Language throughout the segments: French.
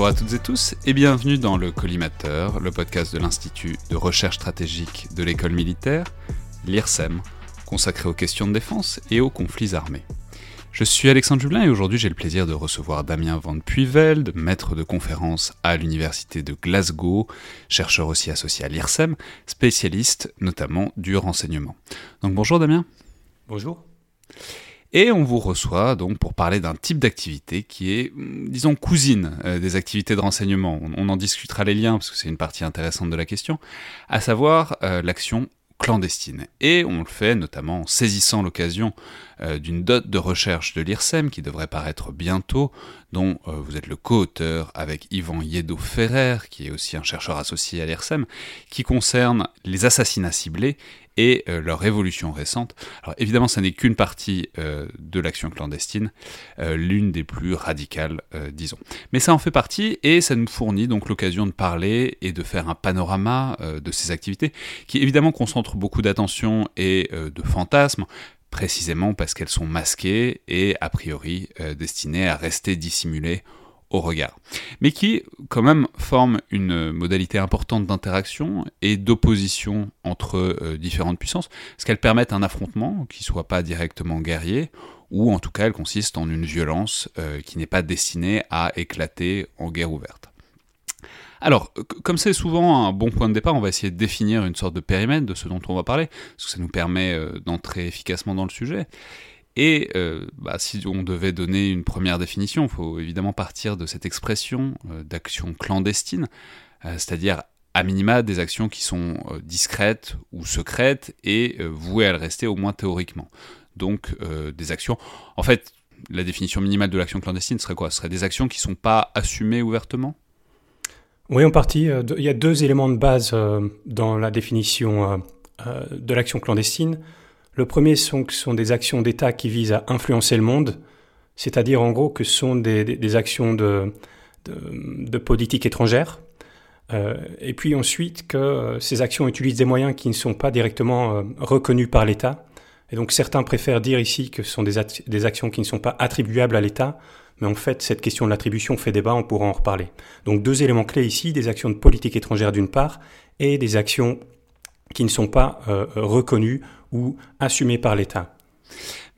Bonjour à toutes et tous et bienvenue dans le Collimateur, le podcast de l'Institut de recherche stratégique de l'école militaire, l'IRSEM, consacré aux questions de défense et aux conflits armés. Je suis Alexandre Jublin et aujourd'hui j'ai le plaisir de recevoir Damien Van Puyvelde, maître de conférence à l'université de Glasgow, chercheur aussi associé à l'IRSEM, spécialiste notamment du renseignement. Donc bonjour Damien. Bonjour. Et on vous reçoit donc pour parler d'un type d'activité qui est, disons, cousine euh, des activités de renseignement. On, en discutera les liens parce que c'est une partie intéressante de la question, à savoir euh, l'action clandestine. Et on le fait notamment en saisissant l'occasion euh, d'une dot de recherche de l'IRSEM qui devrait paraître bientôt, dont euh, vous êtes le co-auteur avec Yvan Yedo-Ferrer, qui est aussi un chercheur associé à l'IRSEM, qui concerne les assassinats ciblés et euh, leur évolution récente. Alors évidemment, ça n'est qu'une partie de l'action clandestine, l'une des plus radicales, disons. Mais ça en fait partie et ça nous fournit donc l'occasion de parler et de faire un panorama de ces activités qui évidemment concentrent beaucoup d'attention et de fantasmes, précisément parce qu'elles sont masquées et a priori euh, destinées à rester dissimulées au regard, mais qui quand même forment une modalité importante d'interaction et d'opposition entre euh, différentes puissances, parce qu'elles permettent un affrontement qui soit pas directement guerrier, ou en tout cas elles consistent en une violence euh, qui n'est pas destinée à éclater en guerre ouverte. Alors, comme c'est souvent un bon point de départ, on va essayer de définir une sorte de périmètre de ce dont on va parler, parce que ça nous permet euh, d'entrer efficacement dans le sujet. Et euh, bah, si on devait donner une première définition, il faut évidemment partir de cette expression euh, d'action clandestine, c'est-à-dire à minima des actions qui sont discrètes ou secrètes et vouées à le rester au moins théoriquement. Donc des actions, en fait, la définition minimale de l'action clandestine serait quoi? Ce serait des actions qui ne sont pas assumées ouvertement? Oui, en partie. Euh, il y a deux éléments de base euh, dans la définition euh, de l'action clandestine. Le premier sont, sont des actions d'État qui visent à influencer le monde, c'est-à-dire en gros que ce sont des, actions de, politique étrangère. et puis ensuite que ces actions utilisent des moyens qui ne sont pas directement reconnus par l'État. Et donc certains préfèrent dire ici que ce sont des actions qui ne sont pas attribuables à l'État, mais en fait, cette question de l'attribution fait débat, on pourra en reparler. Donc deux éléments clés ici, des actions de politique étrangère d'une part, et des actions qui ne sont pas euh, reconnues ou assumées par l'État.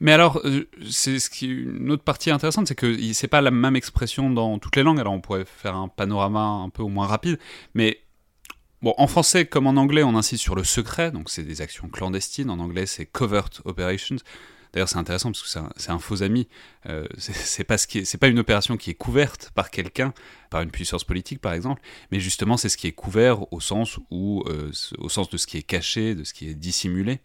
Mais alors, euh, c'est une autre partie intéressante, c'est que c'est pas la même expression dans toutes les langues. Alors on pourrait faire un panorama un peu au moins rapide, mais bon, en français comme en anglais, on insiste sur le secret, donc c'est des actions clandestines. En anglais, c'est covert operations. D'ailleurs, c'est intéressant parce que c'est un, faux ami. Euh, c'est pas ce pas une opération qui est couverte par quelqu'un, par une puissance politique par exemple, mais justement c'est ce qui est couvert au sens où, euh, au sens de ce qui est caché, de ce qui est dissimulé.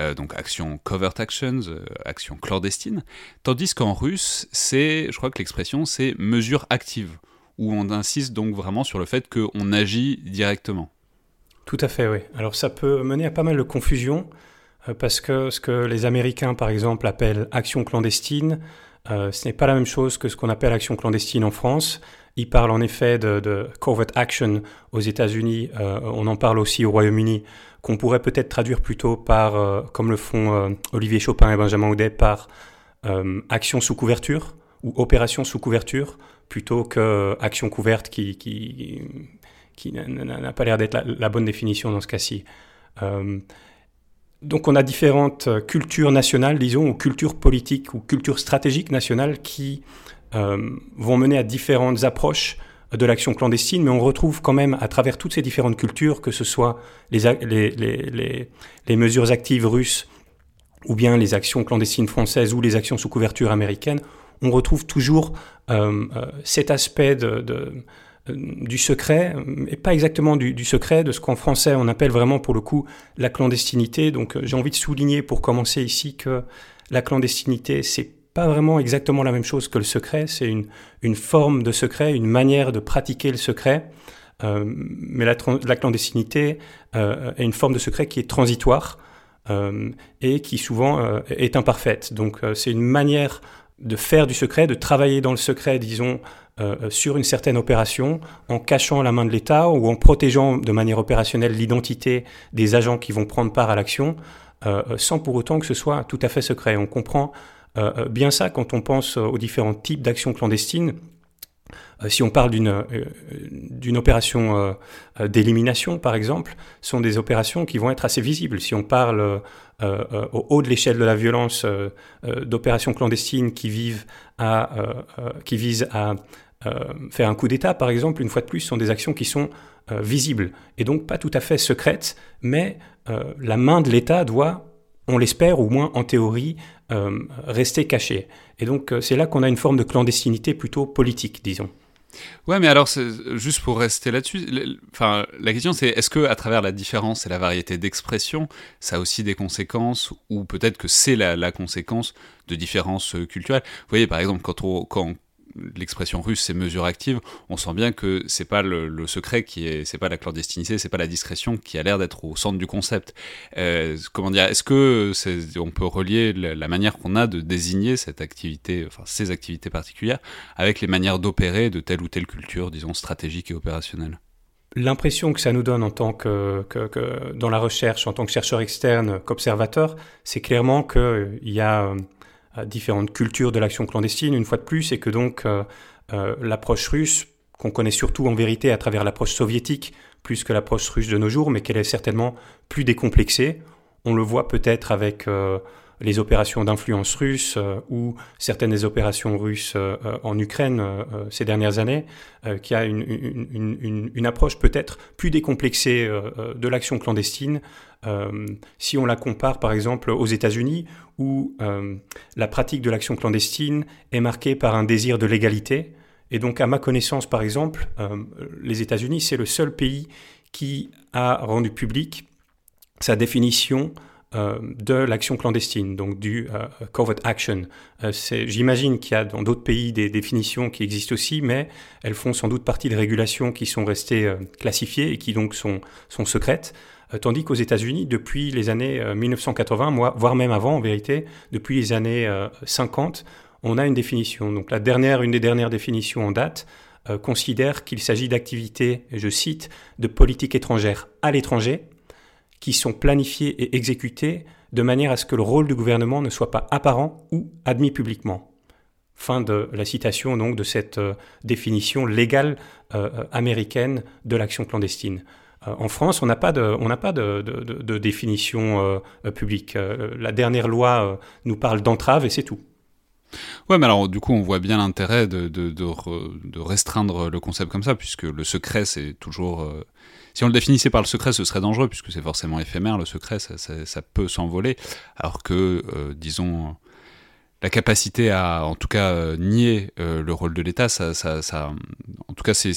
Euh, donc action covert actions, action clandestine. Tandis qu'en russe, c'est, je crois que l'expression c'est mesure active, où on insiste donc vraiment sur le fait qu'on agit directement. Tout à fait, oui. Alors ça peut mener à pas mal de confusion. Euh, parce que ce que les Américains, par exemple, appellent action clandestine, euh, ce n'est pas la même chose que ce qu'on appelle action clandestine en France. Ils parlent en effet de, covert action aux États-Unis, euh, on en parle aussi au Royaume-Uni, qu'on pourrait peut-être traduire plutôt par, comme le font Olivier Chopin et Benjamin Audet, par action sous couverture ou opération sous couverture, plutôt que action couverte qui n'a pas l'air d'être la, la, bonne définition dans ce cas-ci. Donc on a différentes cultures nationales, disons, ou cultures politiques ou cultures stratégiques nationales qui vont mener à différentes approches de l'action clandestine, mais on retrouve quand même à travers toutes ces différentes cultures, que ce soit les, mesures actives russes ou bien les actions clandestines françaises ou les actions sous couverture américaine, on retrouve toujours euh, euh, cet aspect de, euh, du secret, et pas exactement du, secret, de ce qu'en français on appelle vraiment pour le coup la clandestinité. Donc j'ai envie de souligner pour commencer ici que la clandestinité, c'est pas vraiment exactement la même chose que le secret, c'est une, forme de secret, une manière de pratiquer le secret. Euh, mais la, la clandestinité euh, est une forme de secret qui est transitoire euh, et qui souvent euh, est imparfaite. Donc euh, c'est une manière de faire du secret, de travailler dans le secret, disons, sur une certaine opération, en cachant la main de l'État ou en protégeant de manière opérationnelle l'identité des agents qui vont prendre part à l'action, sans pour autant que ce soit tout à fait secret. On comprend euh, euh, bien ça quand on pense aux différents types d'actions clandestines. Euh, si on parle d'une opération d'élimination, par exemple, ce sont des opérations qui vont être assez visibles. Si on parle au haut de l'échelle de la violence d'opérations clandestines qui, qui visent à faire un coup d'État, par exemple, une fois de plus, sont des actions qui sont visibles et donc pas tout à fait secrètes, mais la main de l'État doit on l'espère, au moins en théorie, euh, rester caché. Et donc euh, c'est là qu'on a une forme de clandestinité plutôt politique, disons. Ouais, mais alors, juste pour rester là-dessus, enfin, la question c'est est-ce que à travers la différence et la variété d'expression, ça a aussi des conséquences, ou peut-être que c'est la, conséquence de différences euh, culturelles? Vous voyez, par exemple, quand on, quand, l'expression russe, c'est mesures actives, on sent bien que c'est pas le, secret qui est, c'est pas la clandestinité, c'est pas la discrétion qui a l'air d'être au centre du concept. Euh, comment dire Est-ce que on peut relier la, manière qu'on a de désigner cette activité, enfin ces activités particulières, avec les manières d'opérer de telle ou telle culture, disons stratégique et opérationnelle? L'impression que ça nous donne en tant que, que, dans la recherche, en tant que chercheur externe, qu'observateur, c'est clairement qu'il y a différentes cultures de l'action clandestine, une fois de plus, et que donc euh, euh, l'approche russe, qu'on connaît surtout en vérité à travers l'approche soviétique, plus que l'approche russe de nos jours, mais qu'elle est certainement plus décomplexée. On le voit peut-être avec euh, les opérations d'influence russe ou certaines des opérations russes en Ukraine ces dernières années, qui a une, approche peut-être plus décomplexée de l'action clandestine, euh, si on la compare par exemple aux États-Unis, où euh, la pratique de l'action clandestine est marquée par un désir de légalité, et donc à ma connaissance par exemple, euh, les États-Unis, c'est le seul pays qui a rendu public sa définition euh, de l'action clandestine, donc du euh, covert action. Euh, J'imagine qu'il y a dans d'autres pays des définitions qui existent aussi, mais elles font sans doute partie de régulations qui sont restées classifiées et qui donc sont, sont secrètes. Tandis qu'aux États-Unis, depuis les années 1980, voire même avant en vérité, depuis les années 50, on a une définition. Donc la dernière, une des dernières définitions en date, considère qu'il s'agit d'activités, je cite, de politique étrangère à l'étranger, qui sont planifiés et exécutés de manière à ce que le rôle du gouvernement ne soit pas apparent ou admis publiquement. Fin de la citation donc de cette euh, définition légale euh, euh, américaine de l'action clandestine. en France, on n'a pas de, on n'a pas de, de, de définition publique. la dernière loi nous parle d'entrave et c'est tout. Ouais, mais alors du coup, on voit bien l'intérêt de, restreindre le concept comme ça, puisque le secret, c'est toujours si on le définissait par le secret, ce serait dangereux, puisque c'est forcément éphémère, le secret, ça peut s'envoler, alors que, euh, disons, la capacité à, en tout cas, euh, nier euh, le rôle de l'État, ça, ça, ça, en tout cas, c'est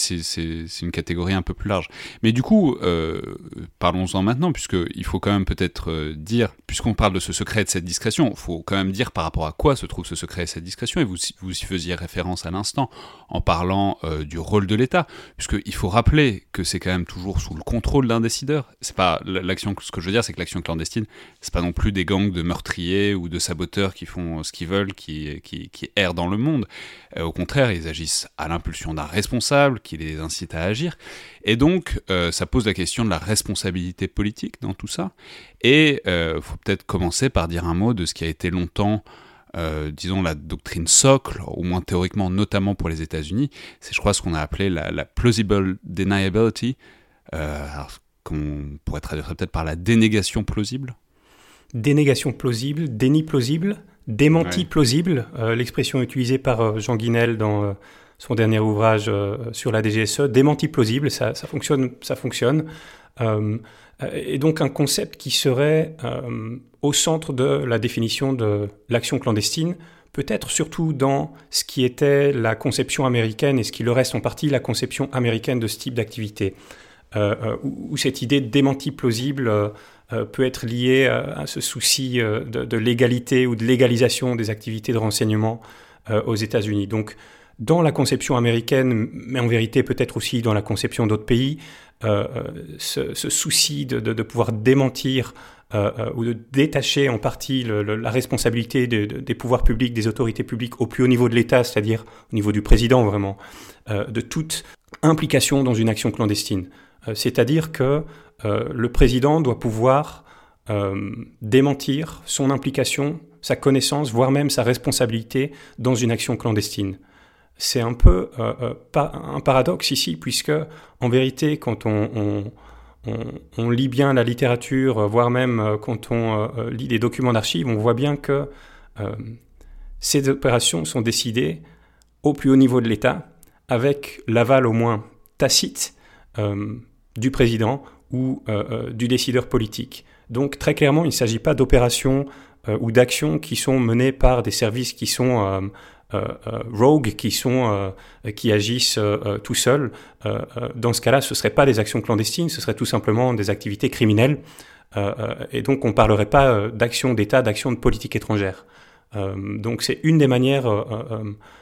une catégorie un peu plus large. Mais du coup, euh, parlons-en maintenant, puisqu'il faut quand même peut-être dire, puisqu'on parle de ce secret et de cette discrétion, il faut quand même dire par rapport à quoi se trouve ce secret et cette discrétion, et vous, vous y faisiez référence à l'instant en parlant du rôle de l'État, puisqu'il faut rappeler que c'est quand même toujours sous le contrôle d'un décideur. C'est pas l'action, ce que je veux dire, c'est que l'action clandestine, c'est pas non plus des gangs de meurtriers ou de saboteurs qui font ce qu'ils veulent qui, qui, errent dans le monde. Euh, au contraire, ils agissent à l'impulsion d'un responsable qui les incite à agir. Et donc, euh, ça pose la question de la responsabilité politique dans tout ça. Et il euh, faut peut-être commencer par dire un mot de ce qui a été longtemps disons, la doctrine socle, au moins théoriquement, notamment pour les États-Unis, c'est, je crois, ce qu'on a appelé la, la plausible deniability, qu'on pourrait traduire peut-être par la dénégation plausible. dénégation plausible, déni plausible, démenti plausible, l'expression utilisée par Jean Guinel dans son dernier ouvrage sur la DGSE, démenti plausible, ça, ça fonctionne, ça fonctionne. et donc un concept qui serait au centre de la définition de l'action clandestine, peut-être surtout dans ce qui était la conception américaine et ce qui le reste en partie la conception américaine de ce type d'activité, euh, euh, où, cette idée de démenti plausible euh, peut être liée à ce souci de, légalité ou de légalisation des activités de renseignement aux États-Unis. Donc, dans la conception américaine, mais en vérité peut-être aussi dans la conception d'autres pays, ce, souci de, pouvoir démentir euh, euh, ou de détacher en partie la responsabilité des pouvoirs publics, des autorités publiques au plus haut niveau de l'État, c'est-à-dire au niveau du président vraiment, euh, de toute implication dans une action clandestine. c'est-à-dire que le président doit pouvoir démentir son implication, sa connaissance, voire même sa responsabilité dans une action clandestine. C'est un peu un paradoxe ici, puisque en vérité, quand on lit bien la littérature, euh, voire même euh, quand on euh, lit des documents d'archives, on voit bien que ces opérations sont décidées au plus haut niveau de l'État, avec l'aval au moins tacite du président ou du décideur politique. Donc très clairement, il ne s'agit pas d'opérations ou d'actions qui sont menées par des services qui sont euh, euh, rogues qui sont euh, qui agissent tout seuls. dans ce cas-là, ce ne seraient pas des actions clandestines, ce seraient tout simplement des activités criminelles. et donc, on ne parlerait pas d'action d'État, d'action de politique étrangère. Donc, c'est une des manières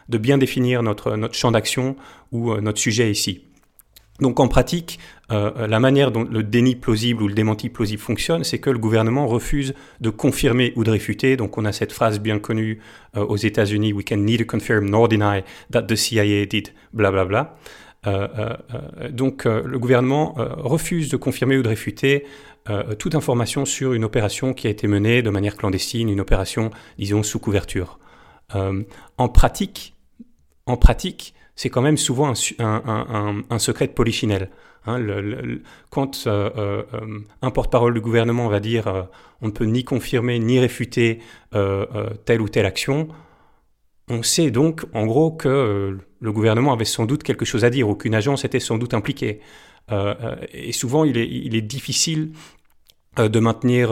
de bien définir notre, notre champ d'action ou notre sujet ici. Donc en pratique, euh, la manière dont le déni plausible ou le démenti plausible fonctionne, c'est que le gouvernement refuse de confirmer ou de réfuter. Donc on a cette phrase bien connue euh, aux États-Unis We can neither confirm nor deny that the CIA did bla bla euh, donc le gouvernement refuse de confirmer ou de réfuter toute information sur une opération qui a été menée de manière clandestine, une opération, disons, sous couverture. en pratique, en pratique, c'est quand même souvent un, secret de polichinelle. Hein, quand euh, euh, euh, un porte-parole du gouvernement va dire on ne peut ni confirmer ni réfuter telle ou telle action, on sait donc en gros que le gouvernement avait sans doute quelque chose à dire, aucune agence était sans doute impliquée. Et souvent il est, il est difficile de maintenir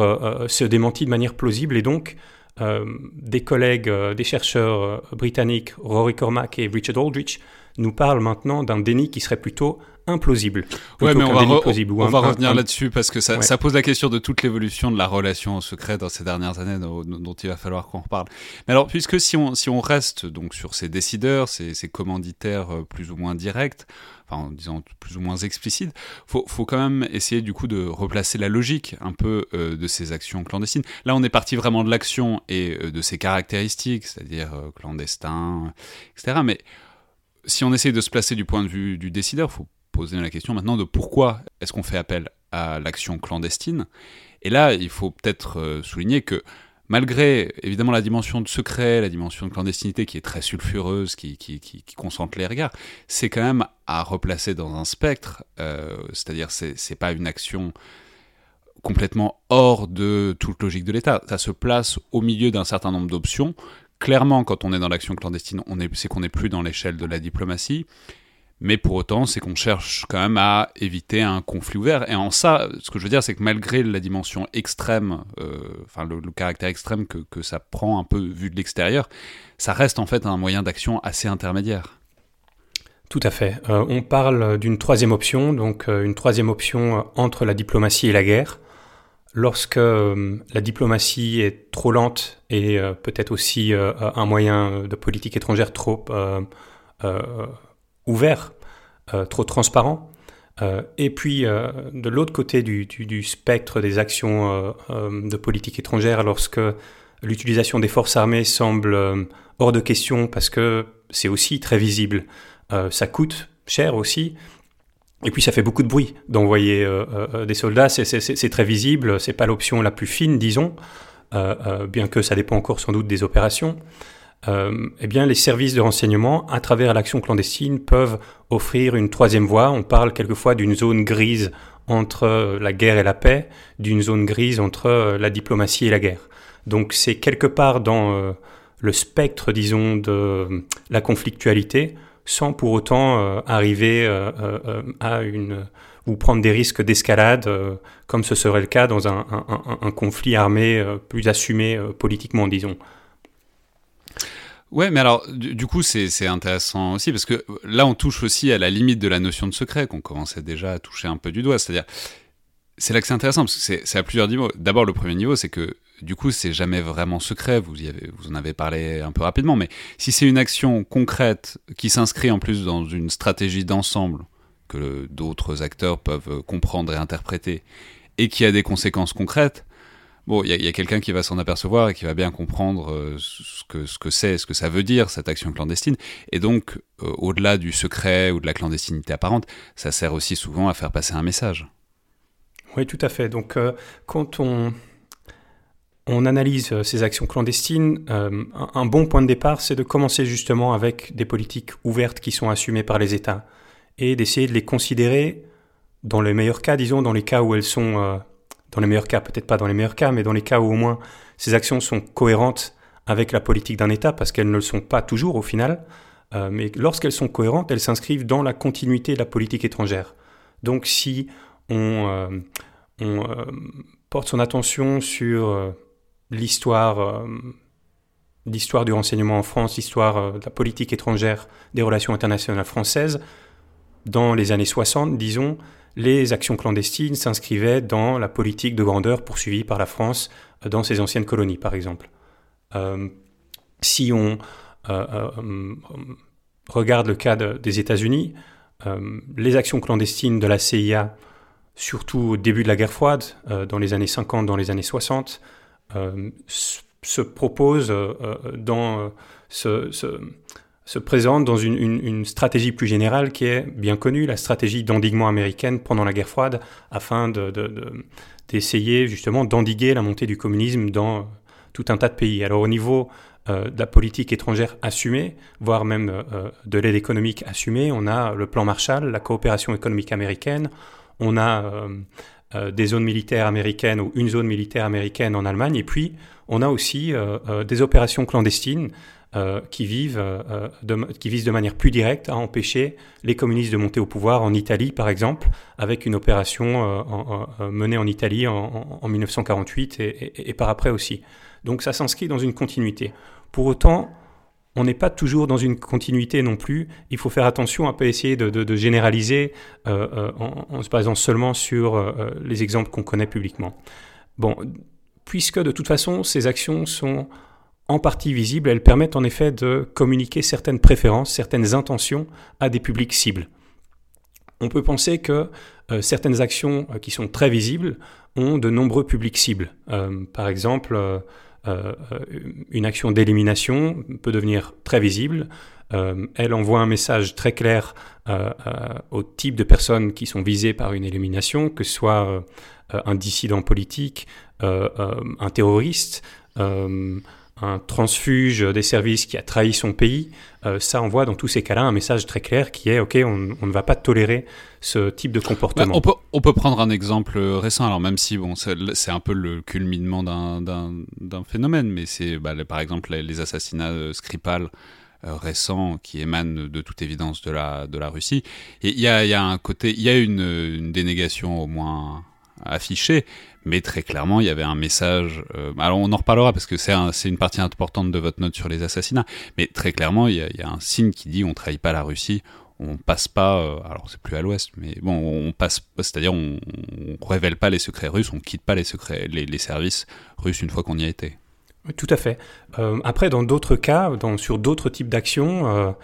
ce démenti de manière plausible. Et donc euh, des collègues, euh, des chercheurs euh, britanniques, Rory Cormack et Richard Aldrich, nous parlent maintenant d'un déni qui serait plutôt implausible. Ouais, mais on va, on va revenir là-dessus parce que ça, ça, pose la question de toute l'évolution de la relation au secret dans ces dernières années dont, il va falloir qu'on reparle. Mais alors, puisque si on, si on reste donc sur ces décideurs, ces, ces commanditaires plus ou moins directs, en disant plus ou moins explicite, faut, faut quand même essayer du coup de replacer la logique un peu euh, de ces actions clandestines. Là, on est parti vraiment de l'action et euh, de ses caractéristiques, c'est-à-dire euh, clandestin, etc. Mais si on essaie de se placer du point de vue du décideur, faut poser la question maintenant de pourquoi est-ce qu'on fait appel à l'action clandestine. Et là, il faut peut-être souligner que malgré évidemment la dimension de secret, la dimension de clandestinité qui est très sulfureuse, qui, concentre les regards, c'est quand même à replacer dans un spectre, euh, c'est-à-dire c'est, c'est pas une action complètement hors de toute logique de l'État, ça se place au milieu d'un certain nombre d'options. Clairement, quand on est dans l'action clandestine, on est, c'est qu'on n'est plus dans l'échelle de la diplomatie. Mais pour autant, c'est qu'on cherche quand même à éviter un conflit ouvert. Et en ça, ce que je veux dire, c'est que malgré la dimension extrême, euh, enfin le, caractère extrême que, que, ça prend un peu vu de l'extérieur, ça reste en fait un moyen d'action assez intermédiaire. Tout à fait. Euh, on parle d'une troisième option, donc euh, une troisième option entre la diplomatie et la guerre. Lorsque la diplomatie est trop lente et peut-être aussi un moyen de politique étrangère trop ouvert, euh, trop transparent. Euh, et puis, euh, de l'autre côté du, spectre des actions de politique étrangère, lorsque l'utilisation des forces armées semble hors de question parce que c'est aussi très visible, ça coûte cher aussi, et puis ça fait beaucoup de bruit d'envoyer des soldats, c'est très visible, c'est pas l'option la plus fine, disons, bien que ça dépend encore sans doute des opérations. Euh, eh bien, les services de renseignement, à travers l'action clandestine, peuvent offrir une troisième voie. On parle quelquefois d'une zone grise entre la guerre et la paix d'une zone grise entre la diplomatie et la guerre. Donc c'est quelque part dans le spectre, disons, de la conflictualité, sans pour autant arriver à une ou prendre des risques d'escalade, comme ce serait le cas dans un, conflit armé plus assumé politiquement, disons. Ouais, mais alors, du, coup, c'est intéressant aussi, parce que là, on touche aussi à la limite de la notion de secret, qu'on commençait déjà à toucher un peu du doigt. C'est-à-dire, c'est là que c'est intéressant, parce que c'est à plusieurs niveaux. D'abord, le premier niveau, c'est que, du coup, c'est jamais vraiment secret, vous, y avez, en avez parlé un peu rapidement, mais si c'est une action concrète qui s'inscrit en plus dans une stratégie d'ensemble, que d'autres acteurs peuvent comprendre et interpréter, et qui a des conséquences concrètes, bon, il y a, quelqu'un qui va s'en apercevoir et qui va bien comprendre euh, ce que ce que c'est, ce que ça veut dire cette action clandestine. Et donc, euh, au-delà du secret ou de la clandestinité apparente, ça sert aussi souvent à faire passer un message. Oui, tout à fait. Donc, euh, quand on on analyse ces actions clandestines, un, bon point de départ, c'est de commencer justement avec des politiques ouvertes qui sont assumées par les États et d'essayer de les considérer, dans les meilleurs cas, disons, dans les cas où elles sont dans les meilleurs cas, peut-être pas dans les meilleurs cas, mais dans les cas où au moins ces actions sont cohérentes avec la politique d'un État, parce qu'elles ne le sont pas toujours au final, euh, mais lorsqu'elles sont cohérentes, elles s'inscrivent dans la continuité de la politique étrangère. Donc si on, euh, on euh, porte son attention sur l'histoire l'histoire du renseignement en France, l'histoire de la politique étrangère des relations internationales françaises, dans les années 60, disons, les actions clandestines s'inscrivaient dans la politique de grandeur poursuivie par la France euh, dans ses anciennes colonies, par exemple. Euh, si on euh, regarde le cas des États-Unis, les actions clandestines de la CIA, surtout au début de la guerre froide, dans les années 50, dans les années 60, se proposent dans ce se présente dans une, stratégie plus générale qui est bien connue, la stratégie d'endiguement américaine pendant la guerre froide, afin d'essayer de, justement d'endiguer la montée du communisme dans tout un tas de pays. Alors au niveau euh, de la politique étrangère assumée, voire même euh, de l'aide économique assumée, on a le plan Marshall, la coopération économique américaine, on a euh, des zones militaires américaines ou une zone militaire américaine en Allemagne, et puis on a aussi des opérations clandestines euh, qui, vivent, euh, qui visent de manière plus directe à empêcher les communistes de monter au pouvoir en Italie, par exemple, avec une opération euh, menée en Italie en, 1948 et, par après aussi. Donc ça s'inscrit dans une continuité. Pour autant, on n'est pas toujours dans une continuité non plus. Il faut faire attention à ne pas essayer de, généraliser en, en, se basant seulement sur les exemples qu'on connaît publiquement. Bon, puisque de toute façon, ces actions sont en partie visibles, elles permettent en effet de communiquer certaines préférences, certaines intentions à des publics cibles. On peut penser que euh, certaines actions euh, qui sont très visibles ont de nombreux publics cibles. Euh, par exemple, une action d'élimination peut devenir très visible. elle envoie un message très clair au type de personnes qui sont visées par une élimination, que ce soit un dissident politique, un terroriste, un transfuge des services qui a trahi son pays, euh, ça envoie dans tous ces cas-là un message très clair qui est OK, on, ne va pas tolérer ce type de comportement. on, peut, on, peut, prendre un exemple récent, alors même si bon, c'est un peu le culminement d'un phénomène, mais c'est bah, par exemple les, assassinats de Skripal euh, récents qui émanent de toute évidence de la, de la Russie. Et il y a, y a, un côté, il y a une, une dénégation au moins affichée, mais très clairement, il y avait un message. Euh, alors, on en reparlera parce que c'est un, une partie importante de votre note sur les assassinats. Mais très clairement, il y a, il y a un signe qui dit on trahit pas la Russie, on passe pas. Euh, alors, c'est plus à l'Ouest, mais bon, on passe. C'est-à-dire, on, on, révèle pas les secrets russes, on quitte pas les secrets, les, services russes une fois qu'on y a été. Tout à fait. Euh, après, dans d'autres cas, sur d'autres types d'actions,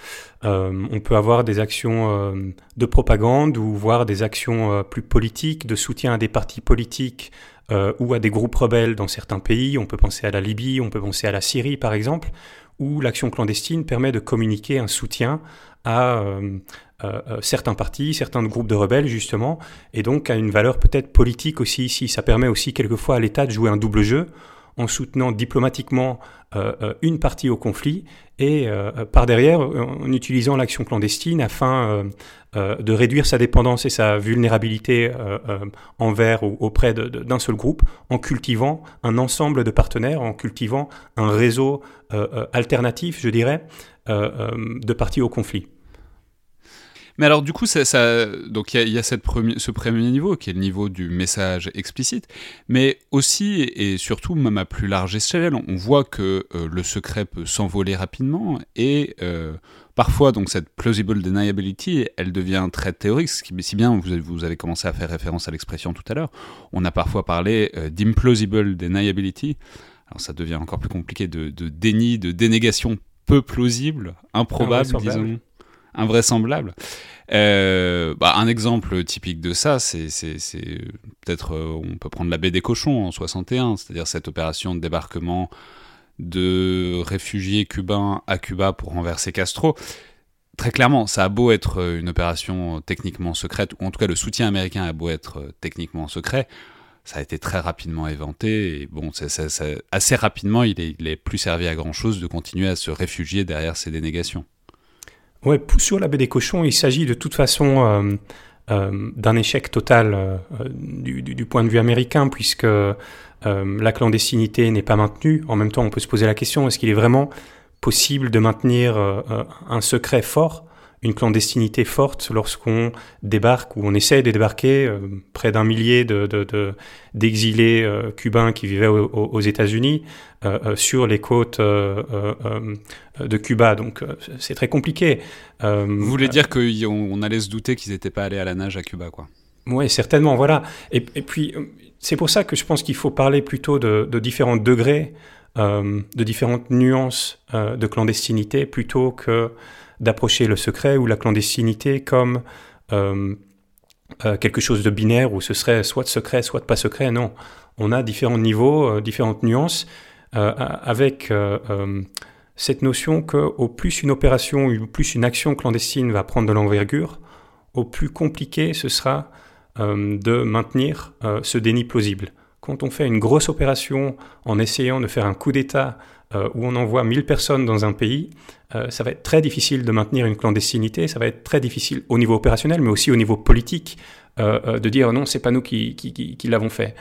euh, on peut avoir des actions de propagande ou voir des actions plus politiques, de soutien à des partis politiques ou à des groupes rebelles dans certains pays. On peut penser à la Libye, on peut penser à la Syrie, par exemple, où l'action clandestine permet de communiquer un soutien à certains partis, certains groupes de rebelles, justement, et donc à une valeur peut-être politique aussi ici. Ça permet aussi quelquefois à l'État de jouer un double jeu en soutenant diplomatiquement une partie au conflit et par derrière en utilisant l'action clandestine afin de réduire sa dépendance et sa vulnérabilité envers ou auprès d'un seul groupe en cultivant un ensemble de partenaires, en cultivant un réseau alternatif, je dirais, de parties au conflit. Mais alors du coup, ça, ça donc il y a, cette ce premier niveau qui est le niveau du message explicite, mais aussi et surtout même à plus large échelle, on voit que euh, le secret peut s'envoler rapidement et euh, parfois donc cette plausible deniability, elle devient très théorique, ce qui, si bien vous, vous avez commencé à faire référence à l'expression tout à l'heure, on a parfois parlé euh, d'implausible deniability. Alors ça devient encore plus compliqué de, de déni, de dénégation peu plausible, improbable, disons invraisemblable. Euh, bah, un exemple typique de ça, c'est peut-être, euh, on peut prendre la baie des cochons en 61, c'est-à-dire cette opération de débarquement de réfugiés cubains à Cuba pour renverser Castro. Très clairement, ça a beau être euh, une opération techniquement secrète, ou en tout cas le soutien américain a beau être techniquement secret, ça a été très rapidement éventé, et bon, assez rapidement, il est, il est plus servi à grand-chose de continuer à se réfugier derrière ces dénégations. Ouais, sur la baie des cochons, il s'agit de toute façon euh, euh, d'un échec total euh, du, point de vue américain, puisque la clandestinité n'est pas maintenue. En même temps, on peut se poser la question est-ce qu'il est vraiment possible de maintenir un secret fort? Une clandestinité forte lorsqu'on débarque ou on essaie de débarquer euh, près d'un millier d'exilés de, euh, cubains qui vivaient aux, États-Unis euh, sur les côtes de Cuba. Donc c'est très compliqué. Vous voulez dire qu'on allait se douter qu'ils n'étaient pas allés à la nage à Cuba, quoi Oui, certainement, voilà. Et, puis c'est pour ça que je pense qu'il faut parler plutôt de, de différents degrés, de différentes nuances de clandestinité plutôt que d'approcher le secret ou la clandestinité comme euh, euh, quelque chose de binaire où ce serait soit secret, soit pas secret. Non, on a différents niveaux, euh, différentes nuances, avec cette notion que au plus une opération, ou plus une action clandestine va prendre de l'envergure, au plus compliqué ce sera de maintenir ce déni plausible. Quand on fait une grosse opération en essayant de faire un coup d'État où on envoie 1000 personnes dans un pays, euh, ça va être très difficile de maintenir une clandestinité, ça va être très difficile au niveau opérationnel, mais aussi au niveau politique, euh, euh, de dire non, c'est pas nous qui, l'avons fait,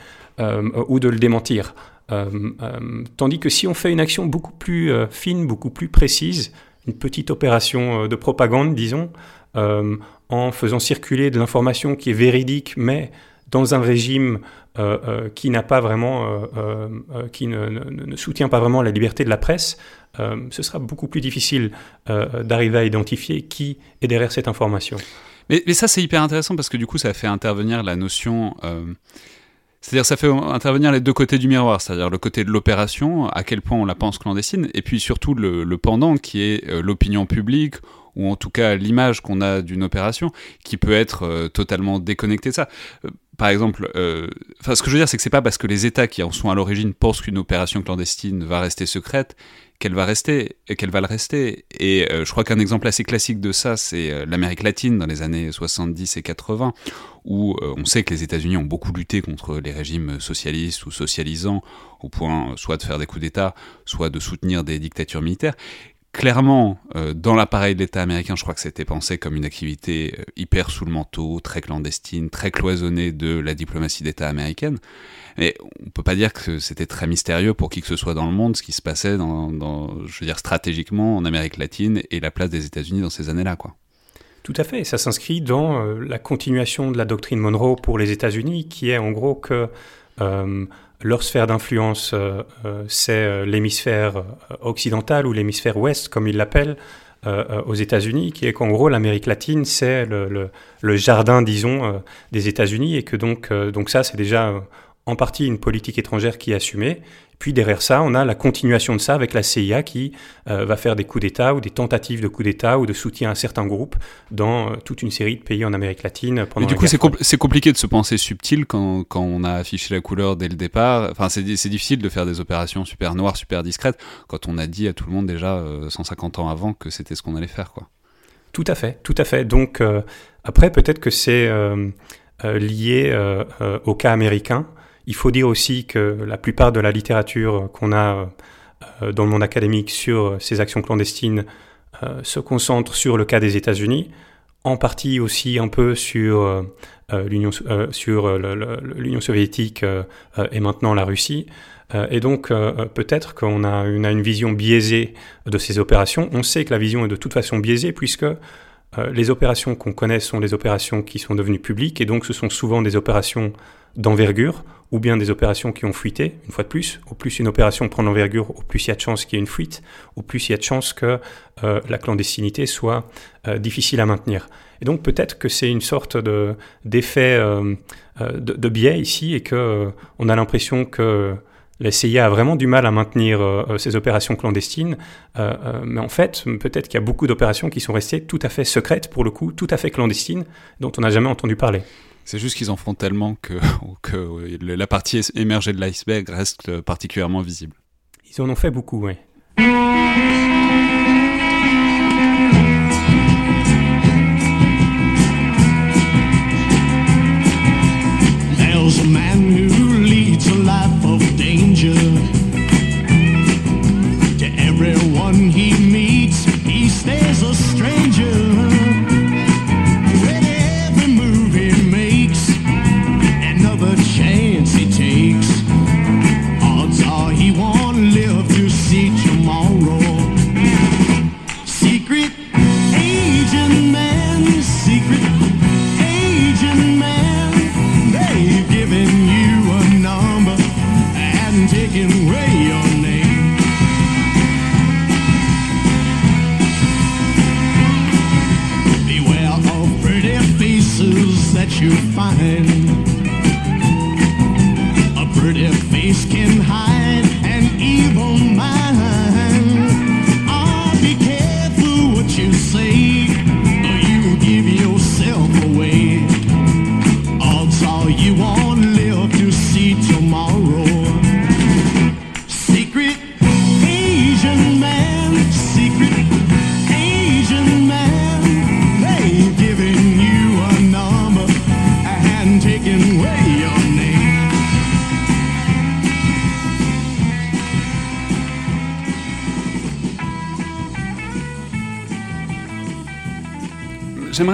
ou de le démentir. tandis que si on fait une action beaucoup plus fine, beaucoup plus précise, une petite opération de propagande, disons, en faisant circuler de l'information qui est véridique, mais dans un régime euh, euh, qui n'a pas vraiment, euh, qui ne, soutient pas vraiment la liberté de la presse, ce sera beaucoup plus difficile d'arriver à identifier qui est derrière cette information. Mais, ça, c'est hyper intéressant parce que du coup, ça fait intervenir la notion. C'est-à-dire, ça fait intervenir les deux côtés du miroir, c'est-à-dire le côté de l'opération, à quel point on la pense clandestine, et puis surtout le, pendant qui est l'opinion publique ou en tout cas l'image qu'on a d'une opération, qui peut être totalement déconnectée de ça. Par exemple, euh, ce que je veux dire, c'est que c'est pas parce que les États qui en sont à l'origine pensent qu'une opération clandestine va rester secrète qu'elle va rester, qu'elle va le rester. Et je crois qu'un exemple assez classique de ça, c'est l'Amérique latine dans les années 70 et 80, où on sait que les États-Unis ont beaucoup lutté contre les régimes socialistes ou socialisants, au point soit de faire des coups d'État, soit de soutenir des dictatures militaires clairement, euh, dans l'appareil de l'État américain, je crois que c'était pensé comme une activité euh, hyper sous le manteau, très clandestine, très cloisonnée de la diplomatie d'État américaine. Mais on peut pas dire que c'était très mystérieux pour qui que ce soit dans le monde ce qui se passait, dans, je veux dire, stratégiquement en Amérique latine et la place des États-Unis dans ces années-là, quoi. Tout à fait, ça s'inscrit dans euh, la continuation de la doctrine Monroe pour les États-Unis, qui est en gros que leur sphère d'influence, euh, euh, c'est euh, l'hémisphère occidental ou l'hémisphère ouest, comme ils l'appellent, aux États-Unis, qui est qu'en gros l'Amérique latine, c'est le, le, jardin, disons, des États-Unis, et que donc, donc ça, c'est déjà en partie une politique étrangère qui est assumée. Puis derrière ça, on a la continuation de ça avec la CIA qui euh, va faire des coups d'État ou des tentatives de coups d'État ou de soutien à certains groupes dans euh, toute une série de pays en Amérique latine. Pendant Mais du coup, c'est compliqué de se penser subtil quand, quand, on a affiché la couleur dès le départ. Enfin, c'est difficile de faire des opérations super noires, super discrètes, quand on a dit à tout le monde déjà 150 euh, ans avant que c'était ce qu'on allait faire. quoi. Tout à fait, tout à fait. Donc après, peut-être que c'est lié au cas américain Il faut dire aussi que la plupart de la littérature qu'on a dans le monde académique sur ces actions clandestines se concentre sur le cas des États-Unis, en partie aussi un peu sur l'Union soviétique et maintenant la Russie. Euh, et donc, euh, euh, peut-être qu'on a une, a une vision biaisée de ces opérations. On sait que la vision est de toute façon biaisée puisque les opérations qu'on connaît sont les opérations qui sont devenues publiques et donc ce sont souvent des opérations d'envergure ou bien des opérations qui ont fuité, une fois de plus. Au plus une opération prend l'envergure, au plus il y a de chances qu'il y ait une fuite, au plus il y a de chances que la clandestinité soit difficile à maintenir. Et donc peut-être que c'est une sorte d'effet de, de, biais ici et que on a l'impression que la CIA a vraiment du mal à maintenir euh, euh, ces opérations clandestines, euh, mais en fait, peut-être qu'il y a beaucoup d'opérations qui sont restées tout à fait secrètes, pour le coup, tout à fait clandestines, dont on n'a jamais entendu parler. C'est juste qu'ils en font tellement que, que la partie émergée de l'iceberg reste particulièrement visible. Ils en ont fait beaucoup, oui.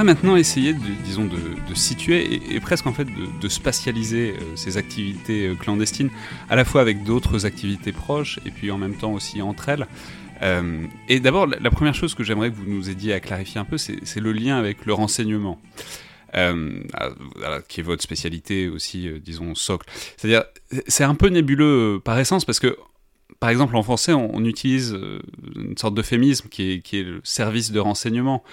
Maintenant essayer, de, disons, de, situer et, presque en fait de, spatialiser euh, ces activités euh, clandestines, à la fois avec d'autres activités proches et puis en même temps aussi entre elles. Euh, et d'abord, la, première chose que j'aimerais que vous nous aidiez à clarifier un peu, c'est le lien avec le renseignement. qui est votre spécialité aussi, disons, socle. C'est-à-dire, c'est un peu nébuleux par essence parce que par exemple, en français, on, utilise une sorte d'euphémisme qui est, le service de renseignement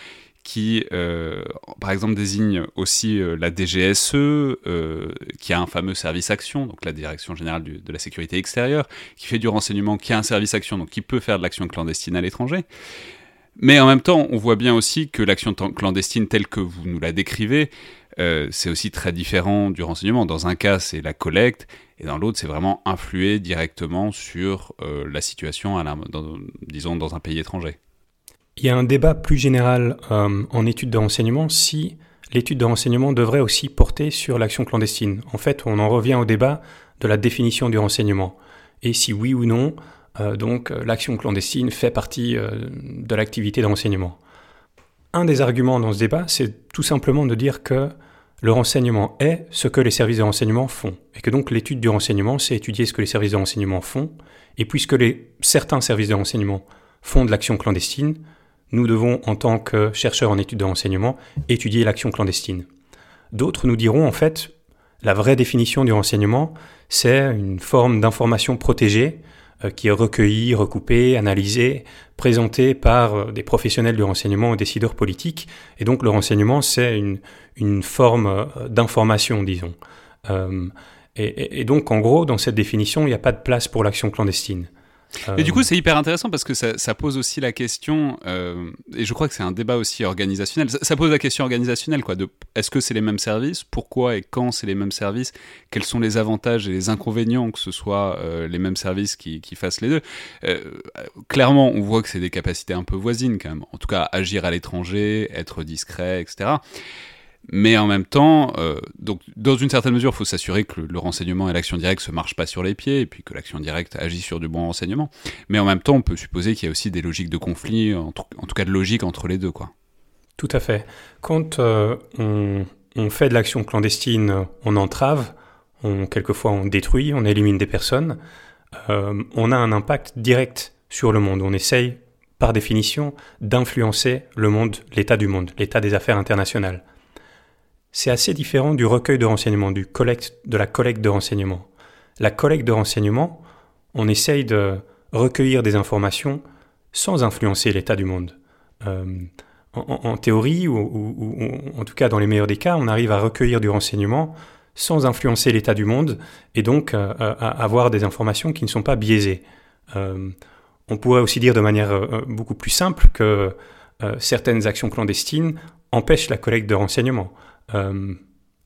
qui, euh, par exemple, désigne aussi euh, la DGSE, euh, qui a un fameux service action, donc la Direction générale de la sécurité extérieure, qui fait du renseignement, qui a un service action, donc qui peut faire de l'action clandestine à l'étranger. Mais en même temps, on voit bien aussi que l'action clandestine telle que vous nous la décrivez, c'est aussi très différent du renseignement. Dans un cas, c'est la collecte, et dans l'autre, c'est vraiment influer directement sur la situation, disons, dans un pays étranger. Il y a un débat plus général euh, en études de renseignement si l'étude de renseignement devrait aussi porter sur l'action clandestine. En fait, on en revient au débat de la définition du renseignement. Et si oui ou non, euh, donc euh, l'action clandestine fait partie de l'activité de renseignement. Un des arguments dans ce débat, c'est tout simplement de dire que le renseignement est ce que les services de renseignement font. Et que donc l'étude du renseignement, c'est étudier ce que les services de renseignement font. Et puisque les, certains services de renseignement font de l'action clandestine, nous devons, en tant que chercheurs en études de renseignement, étudier l'action clandestine. D'autres nous diront, en fait, la vraie définition du renseignement, c'est une forme d'information protégée euh, qui est recueillie, recoupée, analysée, présentée par euh, des professionnels du renseignement ou décideurs politiques. Et donc le renseignement, c'est une, une, forme euh, d'information, disons. et, donc, en gros, dans cette définition, il n'y a pas de place pour l'action clandestine. Et du coup, c'est hyper intéressant parce que ça, pose aussi la question, euh, et je crois que c'est un débat aussi organisationnel. Ça, pose la question organisationnelle, quoi. Est-ce que c'est les mêmes services Pourquoi et quand c'est les mêmes services Quels sont les avantages et les inconvénients que ce soit euh, les mêmes services qui, fassent les deux euh, Clairement, on voit que c'est des capacités un peu voisines quand même. En tout cas, agir à l'étranger, être discret, etc. Mais en même temps, euh, donc, dans une certaine mesure, il faut s'assurer que le, renseignement et l'action directe se marchent pas sur les pieds, et puis que l'action directe agit sur du bon renseignement. Mais en même temps, on peut supposer qu'il y a aussi des logiques de conflit, en, tout, cas de logique entre les deux. Quoi. Tout à fait. Quand euh, on, fait de l'action clandestine, on entrave, on, quelquefois on détruit, on élimine des personnes, euh, on a un impact direct sur le monde. On essaye, par définition, d'influencer le monde, l'état du monde, l'état des affaires internationales c'est assez différent du recueil de renseignements, de la collecte de renseignements. La collecte de renseignements, on essaye de recueillir des informations sans influencer l'état du monde. Euh, en, théorie, ou, en tout cas dans les meilleurs des cas, on arrive à recueillir du renseignement sans influencer l'état du monde et donc euh, à avoir des informations qui ne sont pas biaisées. Euh, on pourrait aussi dire de manière beaucoup plus simple que certaines actions clandestines empêchent la collecte de renseignements. Euh,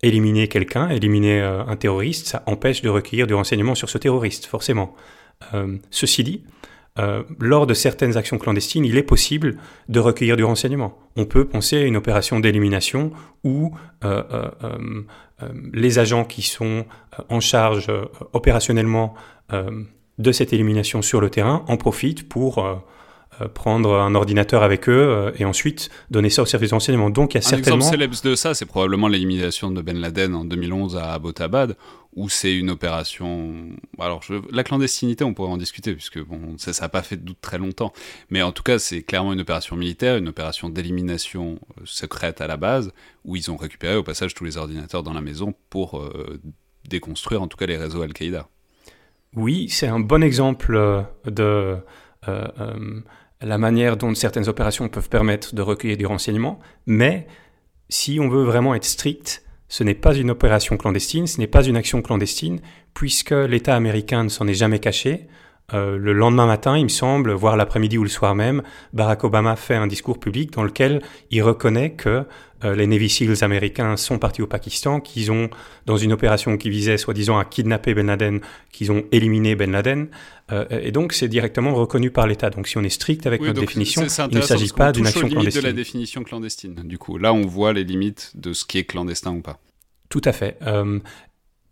éliminer quelqu'un, éliminer euh, un terroriste, ça empêche de recueillir du renseignement sur ce terroriste, forcément. Euh, ceci dit, lors de certaines actions clandestines, il est possible de recueillir du renseignement. On peut penser à une opération d'élimination où les agents qui sont en charge opérationnellement de cette élimination sur le terrain en profitent pour prendre un ordinateur avec eux euh, et ensuite donner ça au service d'enseignement. Donc il y a un certainement... exemple célèbre de ça, c'est probablement l'élimination de Ben Laden en 2011 à Abbottabad, où c'est une opération... Alors la clandestinité, on pourrait en discuter, puisque bon, ça n'a pas fait de doute très longtemps, mais en tout cas c'est clairement une opération militaire, une opération d'élimination euh, secrète à la base, où ils ont récupéré au passage tous les ordinateurs dans la maison pour déconstruire en tout cas les réseaux Al-Qaïda. Oui, c'est un bon exemple de la manière dont certaines opérations peuvent permettre de recueillir du renseignement, mais si on veut vraiment être strict, ce n'est pas une opération clandestine, ce n'est pas une action clandestine, puisque l'État américain ne s'en est jamais caché. Euh, le lendemain matin, il me semble, voire l'après-midi ou le soir même, Barack Obama fait un discours public dans lequel il reconnaît que euh, les Navy SEALs américains sont partis au Pakistan, qu'ils ont, dans une opération qui visait soi-disant à kidnapper Ben Laden, qu'ils ont éliminé Ben Laden. Euh, et donc, c'est directement reconnu par l'État. Donc, si on est strict avec notre définition, il ne s'agit pas d'une action clandestine. de la définition clandestine. Du coup, là, on voit les limites de ce qui est clandestin ou pas. Tout à fait.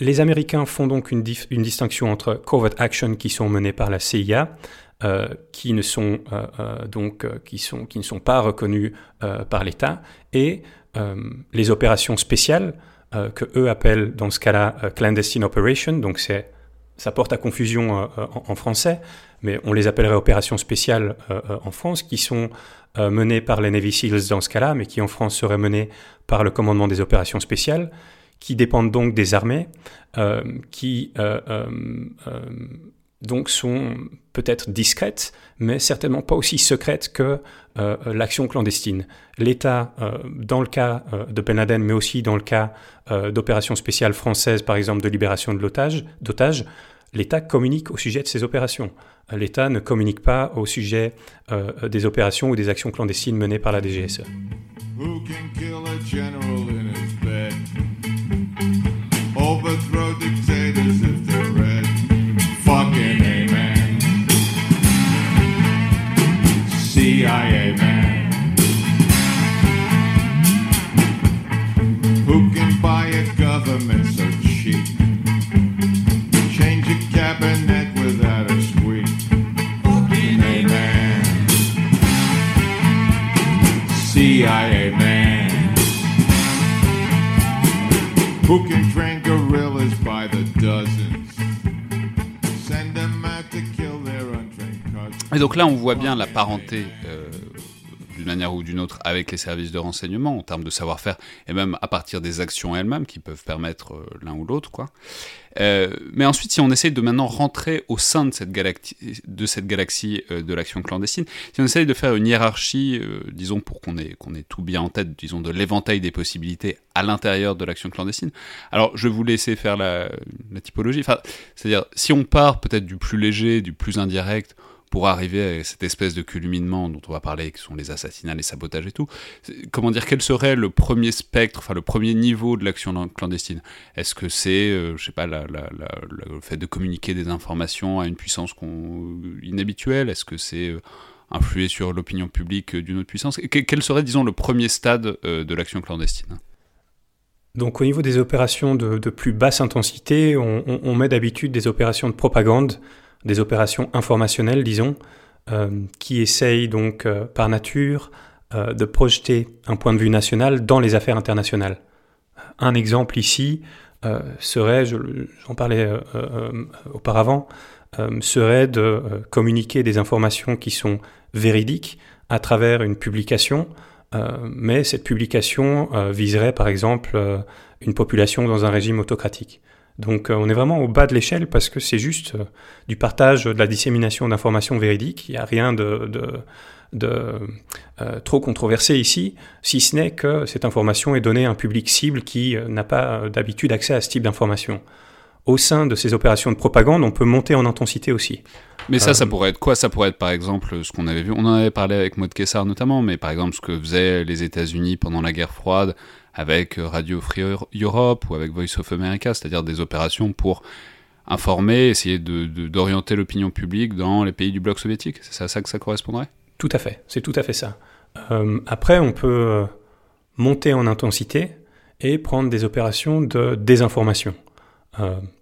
Les Américains font donc une, distinction entre covert action qui sont menées par la CIA, euh, qui ne sont euh, euh, donc qui ne sont pas reconnues par l'État, et les opérations spéciales que eux appellent dans ce cas-là clandestine operation. Donc ça porte à confusion en, en, français, mais on les appellerait opérations spéciales en France, qui sont menées par les Navy SEALs dans ce cas-là, mais qui en France seraient menées par le commandement des opérations spéciales qui dépendent donc des armées, euh, qui euh, euh, donc sont peut-être discrètes, mais certainement pas aussi secrètes que l'action clandestine. L'État, dans le cas de Ben Laden, mais aussi dans le cas d'opérations spéciales françaises, par exemple de libération de d'otages, l'État communique au sujet de ces opérations. L'État ne communique pas au sujet des opérations ou des actions clandestines menées par la DGSE. overthrow the Et donc là, on voit bien la parenté euh, d'une manière ou d'une autre avec les services de renseignement en termes de savoir-faire et même à partir des actions elles-mêmes qui peuvent permettre euh, l'un ou l'autre quoi. Euh, mais ensuite, si on essaye de maintenant rentrer au sein de cette galaxie de, cette galaxie, de l'action clandestine, si on essaye de faire une hiérarchie, disons pour qu'on ait, qu'on ait tout bien en tête, disons de l'éventail des possibilités à l'intérieur de l'action clandestine. Alors, je vais vous laisser faire la, la typologie. Enfin, c'est-à-dire, si on part peut-être du plus léger, du plus indirect, pour arriver à cette espèce de culminement dont on va parler, qui sont les assassinats, les sabotages et tout. Comment dire, quel serait le premier spectre, enfin le premier niveau de l'action clandestine? Est-ce que c'est, euh, je sais pas, le fait de communiquer des informations à une puissance inhabituelle? Est-ce que c'est euh, influer sur l'opinion publique d'une autre puissance? Quel serait, disons, le premier stade euh, de l'action clandestine? Donc au niveau des opérations de, plus basse intensité, on, met d'habitude des opérations de propagande, des opérations informationnelles, disons, euh, qui essayent donc euh, par nature euh, de projeter un point de vue national dans les affaires internationales. Un exemple ici serait, j'en parlais auparavant, serait de communiquer des informations qui sont véridiques à travers une publication mais cette publication viserait par exemple une population dans un régime autocratique. Donc on est vraiment au bas de l'échelle parce que c'est juste du partage, de la dissémination d'informations véridiques. Il n'y a rien de, trop controversé ici, si ce n'est que cette information est donnée à un public cible qui n'a pas d'habitude accès à ce type d'information. Au sein de ces opérations de propagande, on peut monter en intensité aussi. Mais ça, ça euh, pourrait être quoi? Ça pourrait être par exemple ce qu'on avait vu, on en avait parlé avec Maud Kessar notamment, mais par exemple ce que faisaient les États-Unis pendant la guerre froide avec Radio Free Europe ou avec Voice of America, c'est-à-dire des opérations pour informer, essayer d'orienter l'opinion publique dans les pays du bloc soviétique. C'est à ça que ça correspondrait? Tout à fait, c'est tout à fait ça. Euh, après, on peut euh, monter en intensité et prendre des opérations de désinformation.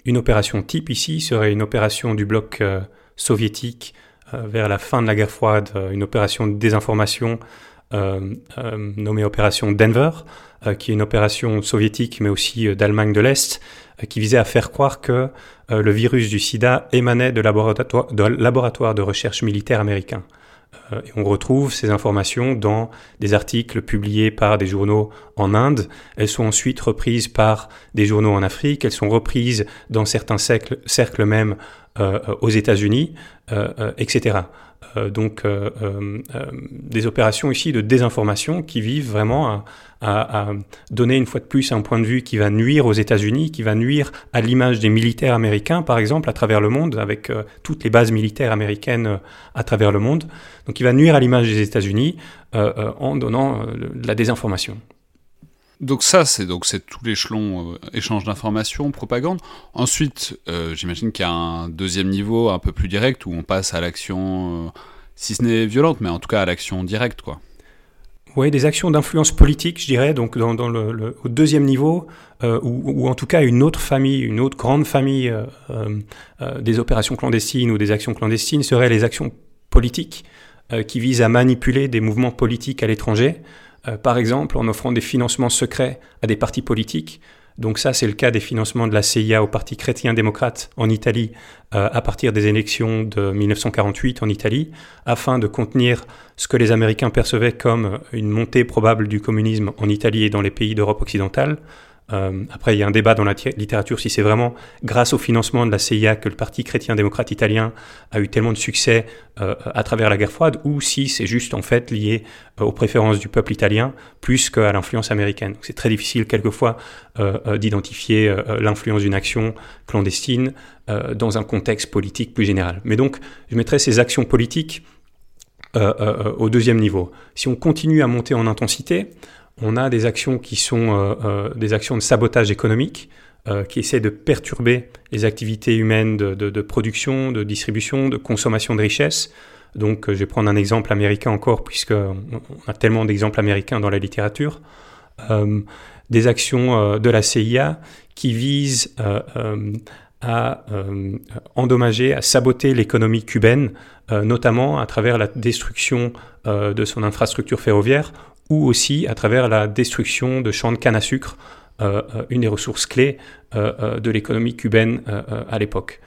une opération type ici serait une opération du bloc soviétique euh, vers la fin de la guerre froide, euh, une opération de désinformation euh, nommée opération Denver, qui est une opération soviétique mais aussi d'Allemagne de l'Est, qui visait à faire croire que le virus du sida émanait de laboratoires de, recherche militaire américains. On retrouve ces informations dans des articles publiés par des journaux en Inde. Elles sont ensuite reprises par des journaux en Afrique. Elles sont reprises dans certains cercles, même euh, aux États-Unis, euh, euh, etc. donc des opérations ici de désinformation qui vivent vraiment à, donner une fois de plus un point de vue qui va nuire aux États-Unis, qui va nuire à l'image des militaires américains, par exemple, à travers le monde, avec toutes les bases militaires américaines à travers le monde. Donc, il va nuire à l'image des États-Unis en donnant de la désinformation. Donc ça, c'est donc c'est tout l'échelon euh, échange d'informations, propagande. Ensuite, euh, j'imagine qu'il y a un deuxième niveau un peu plus direct où on passe à l'action, euh, si ce n'est violente, mais en tout cas à l'action directe, quoi. Oui, des actions d'influence politique, je dirais, donc dans, le, au deuxième niveau, ou, en tout cas une autre famille, une autre grande famille des opérations clandestines ou des actions clandestines seraient les actions politiques qui visent à manipuler des mouvements politiques à l'étranger. Euh, par exemple en offrant des financements secrets à des partis politiques. Donc ça, c'est le cas des financements de la CIA au Parti chrétien-démocrate en Italie euh, à partir des élections de 1948 en Italie, afin de contenir ce que les Américains percevaient comme une montée probable du communisme en Italie et dans les pays d'Europe occidentale. Euh, après, il y a un débat dans la littérature si c'est vraiment grâce au financement de la CIA que le Parti chrétien-démocrate italien a eu tellement de succès euh, à travers la guerre froide, ou si c'est juste en fait lié euh, aux préférences du peuple italien plus qu'à l'influence américaine. C'est très difficile quelquefois d'identifier l'influence d'une action clandestine dans un contexte politique plus général. Mais donc, je mettrais ces actions politiques au deuxième niveau. Si on continue à monter en intensité, on a des actions qui sont euh, euh, des actions de sabotage économique, euh, qui essaient de perturber les activités humaines de, production, de distribution, de consommation de richesses. Donc je vais prendre un exemple américain encore, puisqu'on a tellement d'exemples américains dans la littérature. des actions de la CIA qui visent à endommager, à saboter l'économie cubaine, notamment à travers la destruction de son infrastructure ferroviaire ou aussi à travers la destruction de champs de canne à sucre, euh, euh, une des ressources clés euh, de l'économie cubaine à l'époque.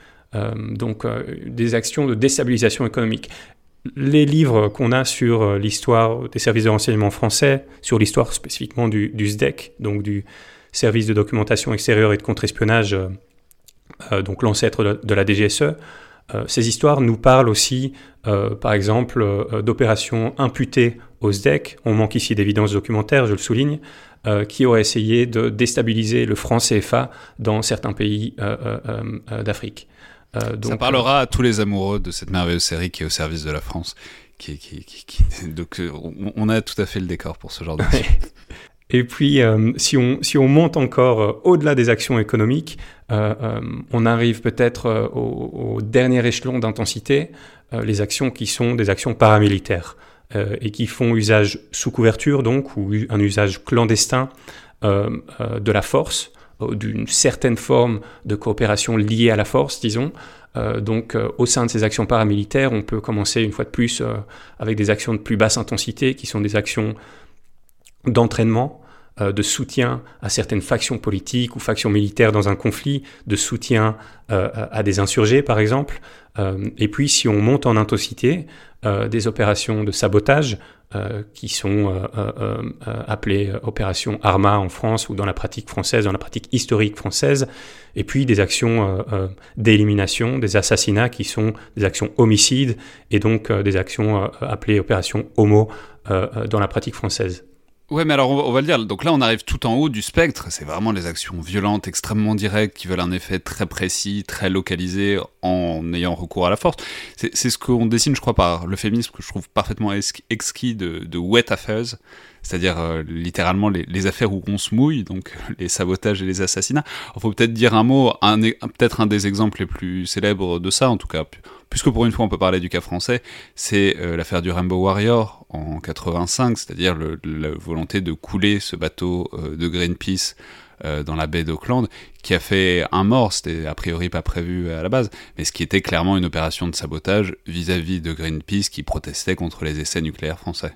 donc des actions de déstabilisation économique. Les livres qu'on a sur l'histoire des services de renseignement français, sur l'histoire spécifiquement du, SDEC, donc du service de documentation extérieure et de contre-espionnage, donc l'ancêtre de, la DGSE, ces histoires nous parlent aussi, par exemple, d'opérations imputées au SDEC, on manque ici d'évidence documentaire, je le souligne, euh, qui aurait essayé de déstabiliser le franc CFA dans certains pays euh, euh, d'Afrique. Ça parlera à tous les amoureux de cette merveilleuse série qui est au service de la France. Qui, donc on, a tout à fait le décor pour ce genre de Et puis, si, on, si on monte encore au-delà des actions économiques, on arrive peut-être au, au, dernier échelon d'intensité, les actions qui sont des actions paramilitaires. Euh, et qui font usage sous couverture, donc, ou un usage clandestin de la force, d'une certaine forme de coopération liée à la force, disons. donc, au sein de ces actions paramilitaires, on peut commencer une fois de plus avec des actions de plus basse intensité, qui sont des actions d'entraînement, euh, de soutien à certaines factions politiques ou factions militaires dans un conflit, de soutien euh, à des insurgés par exemple. Euh, et puis si on monte en intensité, des opérations de sabotage qui sont appelées opérations Arma en France ou dans la pratique française, dans la pratique historique française, et puis des actions d'élimination, des assassinats qui sont des actions homicides et donc des actions appelées opérations homo dans la pratique française. Ouais, mais alors on va, le dire. Donc là, on arrive tout en haut du spectre. C'est vraiment les actions violentes, extrêmement directes, qui veulent un effet très précis, très localisé, en ayant recours à la force. C'est ce qu'on dessine, je crois, par le féminisme que je trouve parfaitement exquis de, wet affairs, c'est-à-dire euh, littéralement les, affaires où on se mouille, donc les sabotages et les assassinats. Il faut peut-être dire un mot, peut-être un des exemples les plus célèbres de ça, en tout cas, puisque pour une fois on peut parler du cas français, c'est euh, l'affaire du Rainbow Warrior en 85, c'est-à-dire la volonté de couler ce bateau euh, de Greenpeace dans la baie d'Auckland, qui a fait un mort, c'était a priori pas prévu à la base, mais ce qui était clairement une opération de sabotage vis à -vis de Greenpeace qui protestait contre les essais nucléaires français.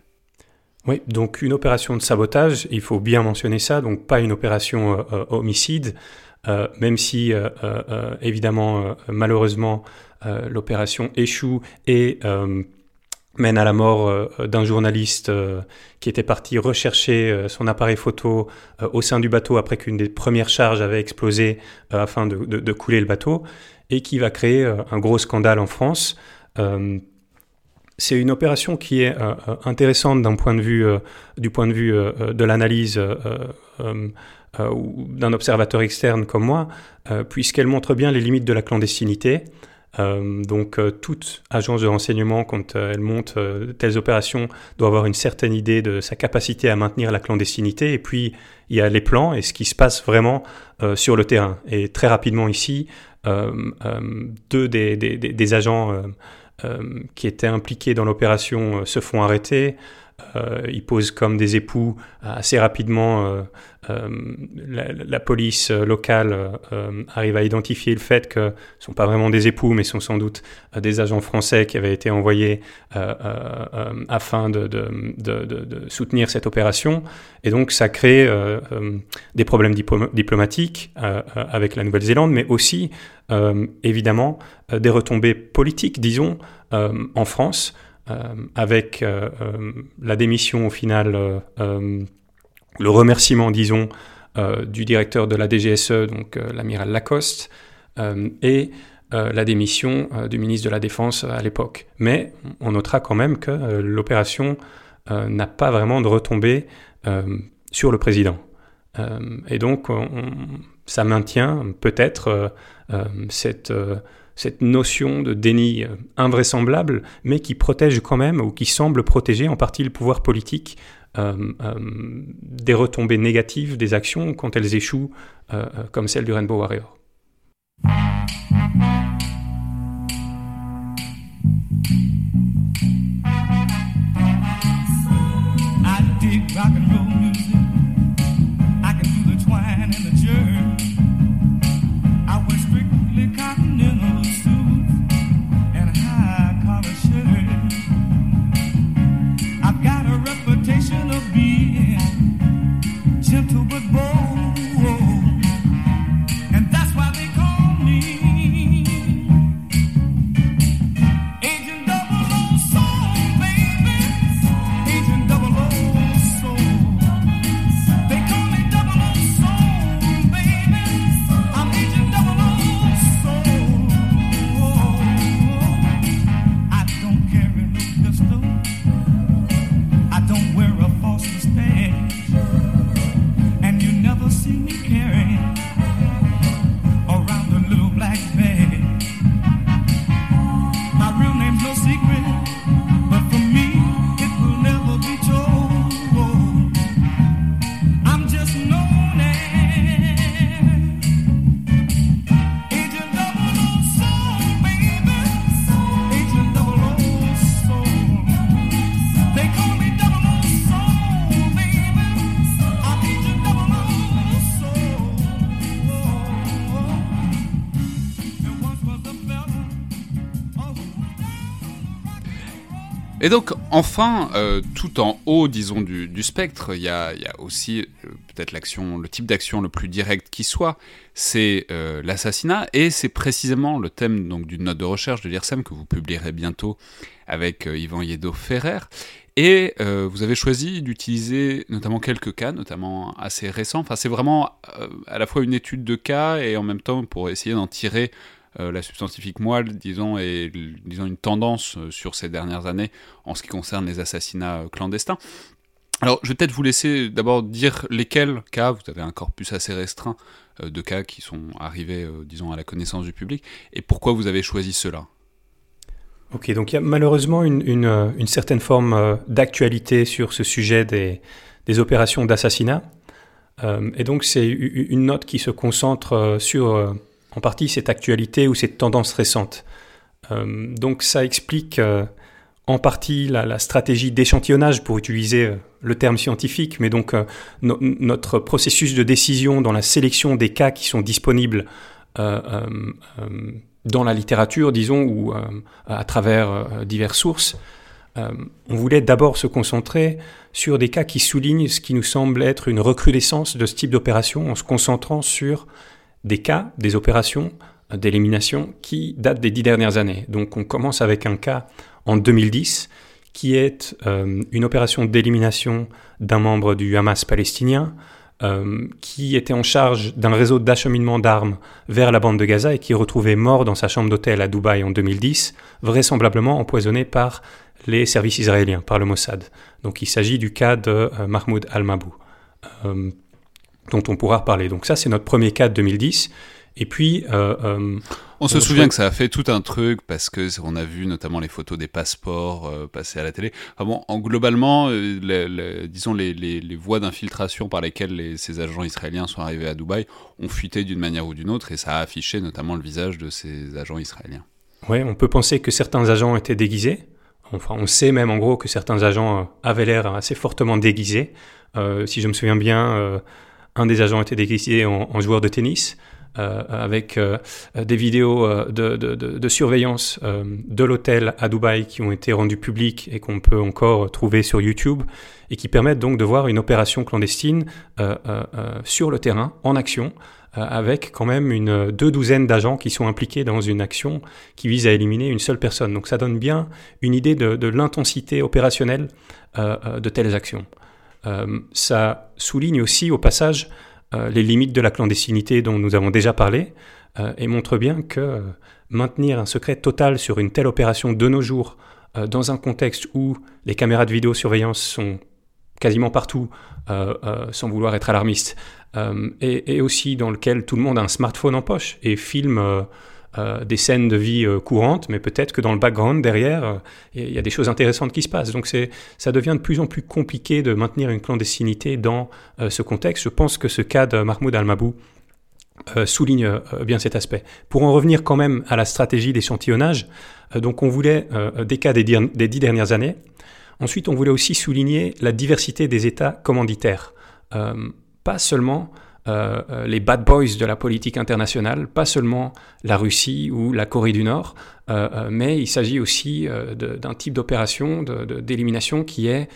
Oui, donc une opération de sabotage, il faut bien mentionner ça, donc pas une opération euh, euh, homicide, euh, même si évidemment malheureusement l'opération échoue et mène à la mort d'un journaliste qui était parti rechercher son appareil photo au sein du bateau après qu'une des premières charges avait explosé afin de, couler le bateau et qui va créer un gros scandale en France c'est une opération qui est euh, euh, intéressante euh, du point de vue de l'analyse d'un observateur externe comme moi, puisqu'elle montre bien les limites de la clandestinité. Donc toute agence de renseignement, quand elle monte telles opérations, doit avoir une certaine idée de sa capacité à maintenir la clandestinité. Et puis il y a les plans et ce qui se passe vraiment sur le terrain. Et très rapidement ici, deux des, agents euh, qui étaient impliqués dans l'opération euh, se font arrêter. Euh, ils posent comme des époux assez rapidement. la, police locale arrive à identifier le fait que ce sont pas vraiment des époux, mais sont sans doute des agents français qui avaient été envoyés afin de, soutenir cette opération. Et donc ça crée des problèmes diplomatiques avec la Nouvelle-Zélande, mais aussi évidemment des retombées politiques, disons, en France. Euh, avec euh, euh, la démission au final, le remerciement, disons, du directeur de la DGSE, donc l'amiral Lacoste, et la démission du ministre de la Défense à l'époque. Mais on notera quand même que l'opération n'a pas vraiment de retombée sur le président. et donc, ça maintient peut-être cette cette notion de déni euh, invraisemblable, mais qui protège quand même, ou qui semble protéger en partie le pouvoir politique euh, euh, des retombées négatives des actions quand elles échouent, comme celle du Rainbow Warrior. Et donc, enfin, euh, tout en haut, disons, du, spectre, il y a, aussi euh, peut-être le type d'action le plus direct qui soit, c'est euh, l'assassinat, et c'est précisément le thème d'une note de recherche de l'IRSEM que vous publierez bientôt avec Yvan Yedo-Ferrer. Et vous avez choisi d'utiliser notamment quelques cas, notamment assez récents. Enfin, c'est vraiment à la fois une étude de cas et en même temps pour essayer d'en tirer la substantifique moelle, disons, est disons, une tendance euh, sur ces dernières années en ce qui concerne les assassinats euh, clandestins. Alors, je vais peut-être vous laisser d'abord dire lesquels cas, vous avez un corpus assez restreint de cas qui sont arrivés, disons, à la connaissance du public, et pourquoi vous avez choisi cela? Ok, donc il y a malheureusement une, certaine forme d'actualité sur ce sujet des opérations d'assassinat. et donc c'est une note qui se concentre sur en partie cette actualité ou cette tendance récente. Euh, donc ça explique euh, en partie la, stratégie d'échantillonnage pour utiliser euh, le terme scientifique, mais donc notre processus de décision dans la sélection des cas qui sont disponibles dans la littérature, disons, ou à travers diverses sources. on voulait d'abord se concentrer sur des cas qui soulignent ce qui nous semble être une recrudescence de ce type d'opération en se concentrant sur des cas, des opérations d'élimination qui datent des dix dernières années. Donc on commence avec un cas en 2010 qui est euh, une opération d'élimination d'un membre du Hamas palestinien euh, qui était en charge d'un réseau d'acheminement d'armes vers la bande de Gaza et qui est retrouvé mort dans sa chambre d'hôtel à Dubaï en 2010, vraisemblablement empoisonné par les services israéliens, par le Mossad. Donc il s'agit du cas de euh, Mahmoud al-Mabou dont on pourra reparler. Donc ça, c'est notre premier cas de 2010. Et puis... Euh, euh, on, se souvient que ça a fait tout un truc parce que on a vu notamment les photos des passeports euh, passer à la télé. bon, en, globalement, disons les, les, voies d'infiltration par lesquelles ces agents israéliens sont arrivés à Dubaï ont fuité d'une manière ou d'une autre et ça a affiché notamment le visage de ces agents israéliens. Oui, on peut penser que certains agents étaient déguisés. Enfin, on sait même en gros que certains agents avaient l'air assez fortement déguisés. si je me souviens bien, un des agents était déguisé en, joueur de tennis. Euh, avec euh, des vidéos euh, de, surveillance de l'hôtel à Dubaï qui ont été rendues publiques et qu'on peut encore trouver sur YouTube et qui permettent donc de voir une opération clandestine sur le terrain, en action, avec quand même une deux douzaines d'agents qui sont impliqués dans une action qui vise à éliminer une seule personne. Donc ça donne bien une idée de, l'intensité opérationnelle de telles actions. Euh, ça souligne aussi au passage euh, les limites de la clandestinité dont nous avons déjà parlé euh, et montre bien que maintenir un secret total sur une telle opération de nos jours dans un contexte où les caméras de vidéosurveillance sont quasiment partout, sans vouloir être alarmiste, et, aussi dans lequel tout le monde a un smartphone en poche et filme euh, des scènes de vie euh, courantes, mais peut-être que dans le background derrière, euh, il y a des choses intéressantes qui se passent. Donc ça devient de plus en plus compliqué de maintenir une clandestinité dans ce contexte. Je pense que ce cas de Mahmoud Al-Mabou souligne bien cet aspect. Pour en revenir quand même à la stratégie d'échantillonnage, donc on voulait des cas des, dix dernières années. Ensuite, on voulait aussi souligner la diversité des États commanditaires. pas seulement euh, euh, les bad boys de la politique internationale, pas seulement la Russie ou la Corée du Nord, euh, mais il s'agit aussi d'un type d'opération d'élimination qui est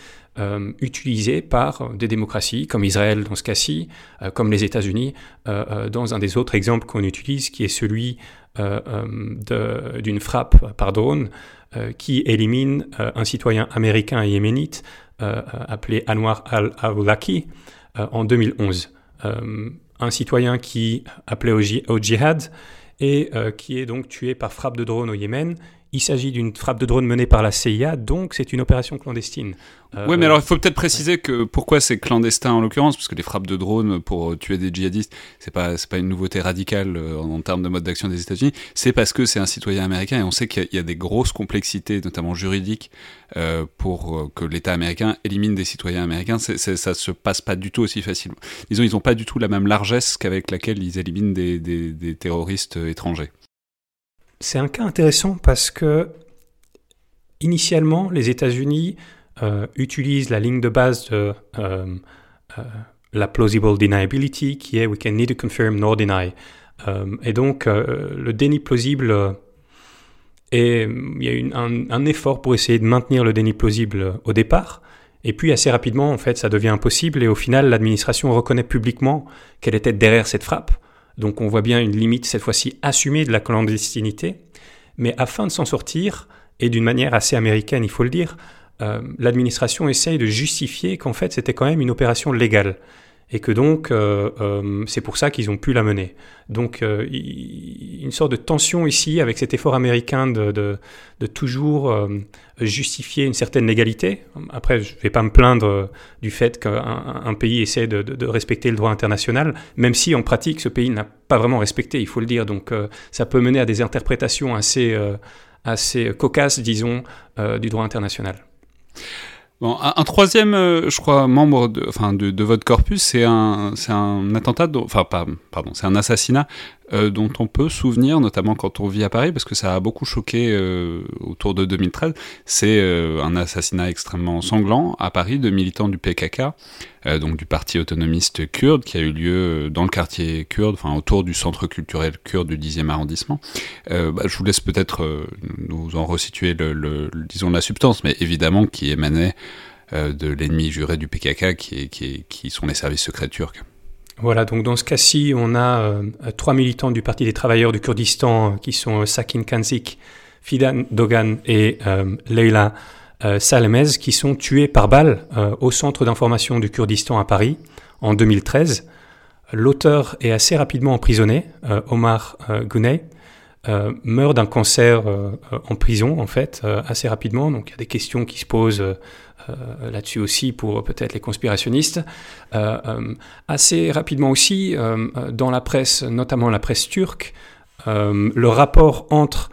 utilisé par des démocraties comme Israël dans ce cas-ci, comme les États-Unis dans un des autres exemples qu'on utilise, qui est celui d'une frappe par drone qui élimine un citoyen américain et yéménite appelé Anwar al-Awlaki en 2011. Euh, un citoyen qui appelait au, au djihad et euh, qui est donc tué par frappe de drone au Yémen il s'agit d'une frappe de drone menée par la CIA, donc c'est une opération clandestine. Euh, oui, mais alors il faut peut-être préciser que pourquoi c'est clandestin en l'occurrence, parce que les frappes de drone pour tuer des djihadistes, c'est pas c'est pas une nouveauté radicale euh, en, termes de mode d'action des États-Unis. C'est parce que c'est un citoyen américain et on sait qu'il y, a des grosses complexités, notamment juridiques, euh, pour que l'État américain élimine des citoyens américains. Ça se passe pas du tout aussi facilement. Disons, ils ont pas du tout la même largesse qu'avec laquelle ils éliminent des, des terroristes étrangers. C'est un cas intéressant parce que initialement, les États-Unis euh, utilisent la ligne de base de euh, euh, la plausible deniability, qui est we can neither confirm nor deny. et donc, le déni plausible il y a eu un, un, effort pour essayer de maintenir le déni plausible au départ. Et puis assez rapidement, en fait, ça devient impossible. Et au final, l'administration reconnaît publiquement qu'elle était derrière cette frappe. Donc on voit bien une limite, cette fois-ci assumée, de la clandestinité. Mais afin de s'en sortir, et d'une manière assez américaine, il faut le dire, euh, l'administration essaye de justifier qu'en fait c'était quand même une opération légale et que donc euh, euh, c'est pour ça qu'ils ont pu la mener. Donc une sorte de tension ici avec cet effort américain de, de, toujours justifier une certaine légalité. Après, je ne vais pas me plaindre du fait qu'un pays essaie de, de, respecter le droit international, même si en pratique ce pays n'a pas vraiment respecté, il faut le dire. Donc ça peut mener à des interprétations assez assez cocasse, disons, euh, du droit international. Bon, un, troisième, euh, je crois, membre de, enfin, de, votre corpus, c'est un, c'est un attentat, enfin, pardon, c'est un assassinat euh, dont on peut souvenir, notamment quand on vit à Paris, parce que ça a beaucoup choqué euh, autour de 2013. C'est euh, un assassinat extrêmement sanglant à Paris de militants du PKK, donc du Parti autonomiste kurde, qui a eu lieu dans le quartier kurde, enfin autour du centre culturel kurde du 10e arrondissement. Bah, je vous laisse peut-être nous en resituer le, disons la substance, mais évidemment qui émanait de l'ennemi juré du PKK, qui, sont les services secrets turcs. Voilà, donc dans ce cas-ci, on a euh, trois militants du Parti des travailleurs du Kurdistan euh, qui sont euh, Sakin Kanzik, Fidan Dogan et Leila Salemez qui sont tués par balle au centre d'information du Kurdistan à Paris en 2013. L'auteur est assez rapidement emprisonné, Omar Guney, meurt d'un cancer en prison en fait assez rapidement. Donc il y a des questions qui se posent euh, là-dessus aussi pour peut-être les conspirationnistes. Euh, euh, assez rapidement aussi, dans la presse, notamment la presse turque, le rapport entre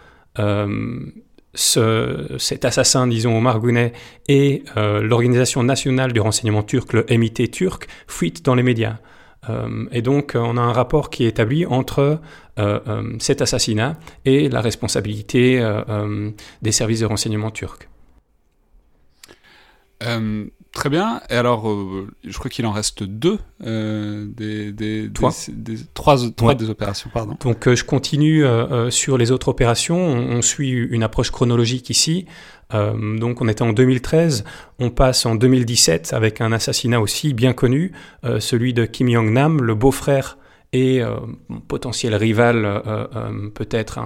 ce, cet assassin, disons, Omar Guney, et l'Organisation nationale du renseignement turc, le MIT turc, fuite dans les médias. et donc, on a un rapport qui est établi entre cet assassinat et la responsabilité des services de renseignement turcs. Euh, très bien. Et alors, euh, je crois qu'il en reste deux euh, des, des, trois. trois, des opérations. Pardon. Donc, je continue sur les autres opérations. On, suit une approche chronologique ici. donc, on était en 2013. On passe en 2017 avec un assassinat aussi bien connu, celui de Kim Jong-nam, le beau-frère et potentiel rival, peut-être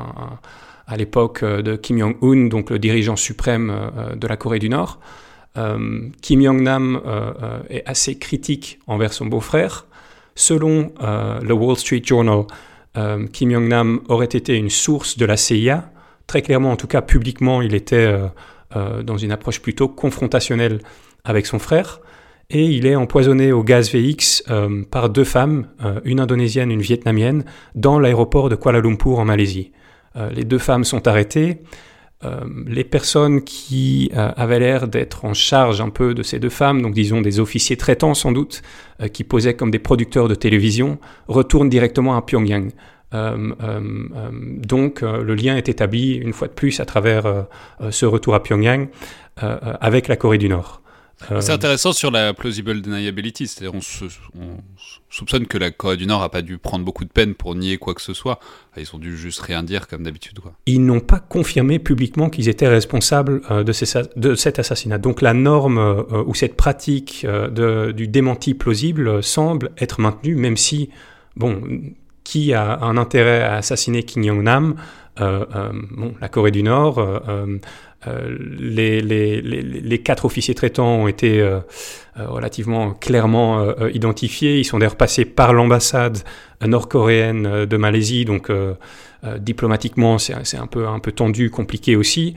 à l'époque de Kim Jong-un, donc le dirigeant suprême de la Corée du Nord. Euh, Kim Jong-nam euh, euh, est assez critique envers son beau-frère. Selon le Wall Street Journal, Kim Jong-nam aurait été une source de la CIA. Très clairement, en tout cas publiquement, il était dans une approche plutôt confrontationnelle avec son frère. Et il est empoisonné au gaz VX par deux femmes, une indonésienne, une vietnamienne, dans l'aéroport de Kuala Lumpur en Malaisie. les deux femmes sont arrêtées. Euh, les personnes qui euh, avaient l'air d'être en charge un peu de ces deux femmes, donc disons des officiers traitants sans doute, euh, qui posaient comme des producteurs de télévision, retournent directement à Pyongyang. donc le lien est établi une fois de plus à travers ce retour à Pyongyang avec la Corée du Nord. C'est intéressant sur la plausible deniability, c'est-à-dire on, soupçonne que la Corée du Nord n'a pas dû prendre beaucoup de peine pour nier quoi que ce soit. Ils ont dû juste rien dire comme d'habitude. Ils n'ont pas confirmé publiquement qu'ils étaient responsables euh, de, de, cet assassinat. Donc la norme euh, ou cette pratique euh, de, du démenti plausible semble être maintenue, même si, bon, qui a un intérêt à assassiner Kim Jong-nam bon, la Corée du Nord, euh, les, quatre officiers traitants ont été euh, euh, relativement clairement identifiés. Ils sont d'ailleurs passés par l'ambassade nord-coréenne de Malaisie, donc diplomatiquement c'est un peu, tendu, compliqué aussi.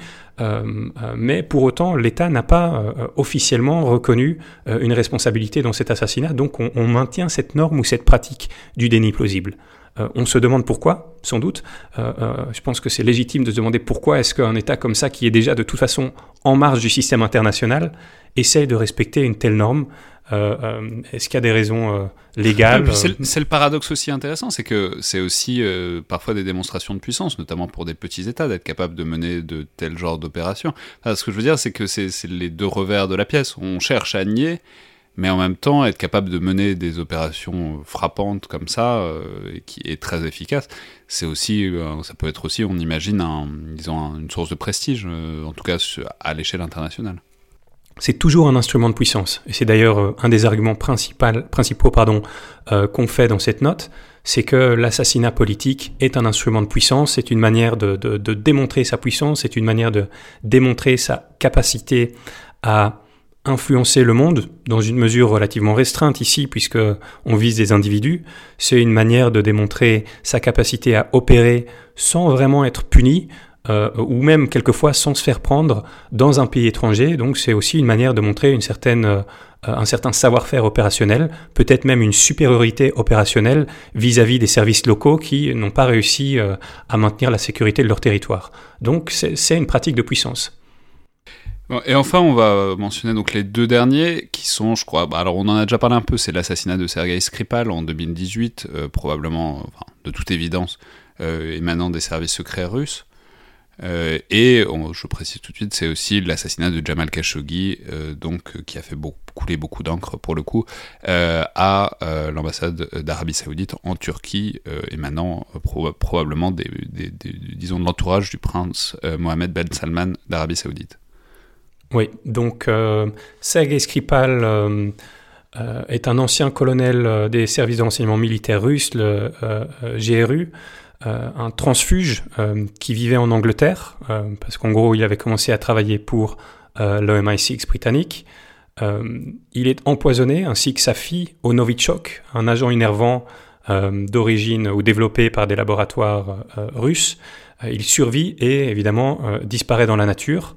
mais pour autant, l'État n'a pas officiellement reconnu une responsabilité dans cet assassinat, donc on, on maintient cette norme ou cette pratique du déni plausible. Euh, on se demande pourquoi, sans doute. Euh, euh, je pense que c'est légitime de se demander pourquoi est-ce qu'un État comme ça, qui est déjà de toute façon en marge du système international, essaie de respecter une telle norme. est-ce qu'il y a des raisons légales C'est le paradoxe aussi intéressant, c'est que c'est aussi parfois des démonstrations de puissance, notamment pour des petits États, d'être capables de mener de tels genres d'opérations. ce que je veux dire, c'est que c'est les deux revers de la pièce. On cherche à nier, mais en même temps être capable de mener des opérations frappantes comme ça euh, et qui est très efficace c'est aussi euh, ça peut être aussi on imagine disons une source de prestige euh, en tout cas à l'échelle internationale. C'est toujours un instrument de puissance. Et c'est d'ailleurs un des arguments principaux pardon qu'on fait dans cette note c'est que l'assassinat politique est un instrument de puissance, c'est une manière de démontrer sa puissance, c'est une manière de démontrer sa capacité à influencer le monde dans une mesure relativement restreinte ici puisque on vise des individus, c'est une manière de démontrer sa capacité à opérer sans vraiment être puni euh, ou même quelquefois sans se faire prendre dans un pays étranger. Donc c'est aussi une manière de montrer une certaine, euh, un certain savoir-faire opérationnel, peut-être même une supériorité opérationnelle vis-à-vis des services locaux qui n'ont pas réussi euh, à maintenir la sécurité de leur territoire. Donc c'est une pratique de puissance et enfin, on va mentionner donc les deux derniers qui sont, je crois, bah, alors on en a déjà parlé un peu, c'est l'assassinat de Sergei Skripal en 2018, euh, probablement, de toute évidence, euh, émanant des services secrets russes. Euh, et je précise tout de suite, c'est aussi l'assassinat de Jamal Khashoggi, donc qui a fait couler beaucoup d'encre pour le coup, à l'ambassade d'Arabie Saoudite en Turquie, émanant probablement des, disons de l'entourage du prince Mohamed Ben Salman d'Arabie Saoudite. Oui, donc euh, Sergei Skripal euh, euh, est un ancien colonel des services de renseignement militaire russes, le GRU, un transfuge qui vivait en Angleterre, parce qu'en gros il avait commencé à travailler pour l'OMI6 britannique. il est empoisonné, ainsi que sa fille, au Novichok, un agent innervant d'origine ou développé par des laboratoires russes. il survit et évidemment disparaît dans la nature.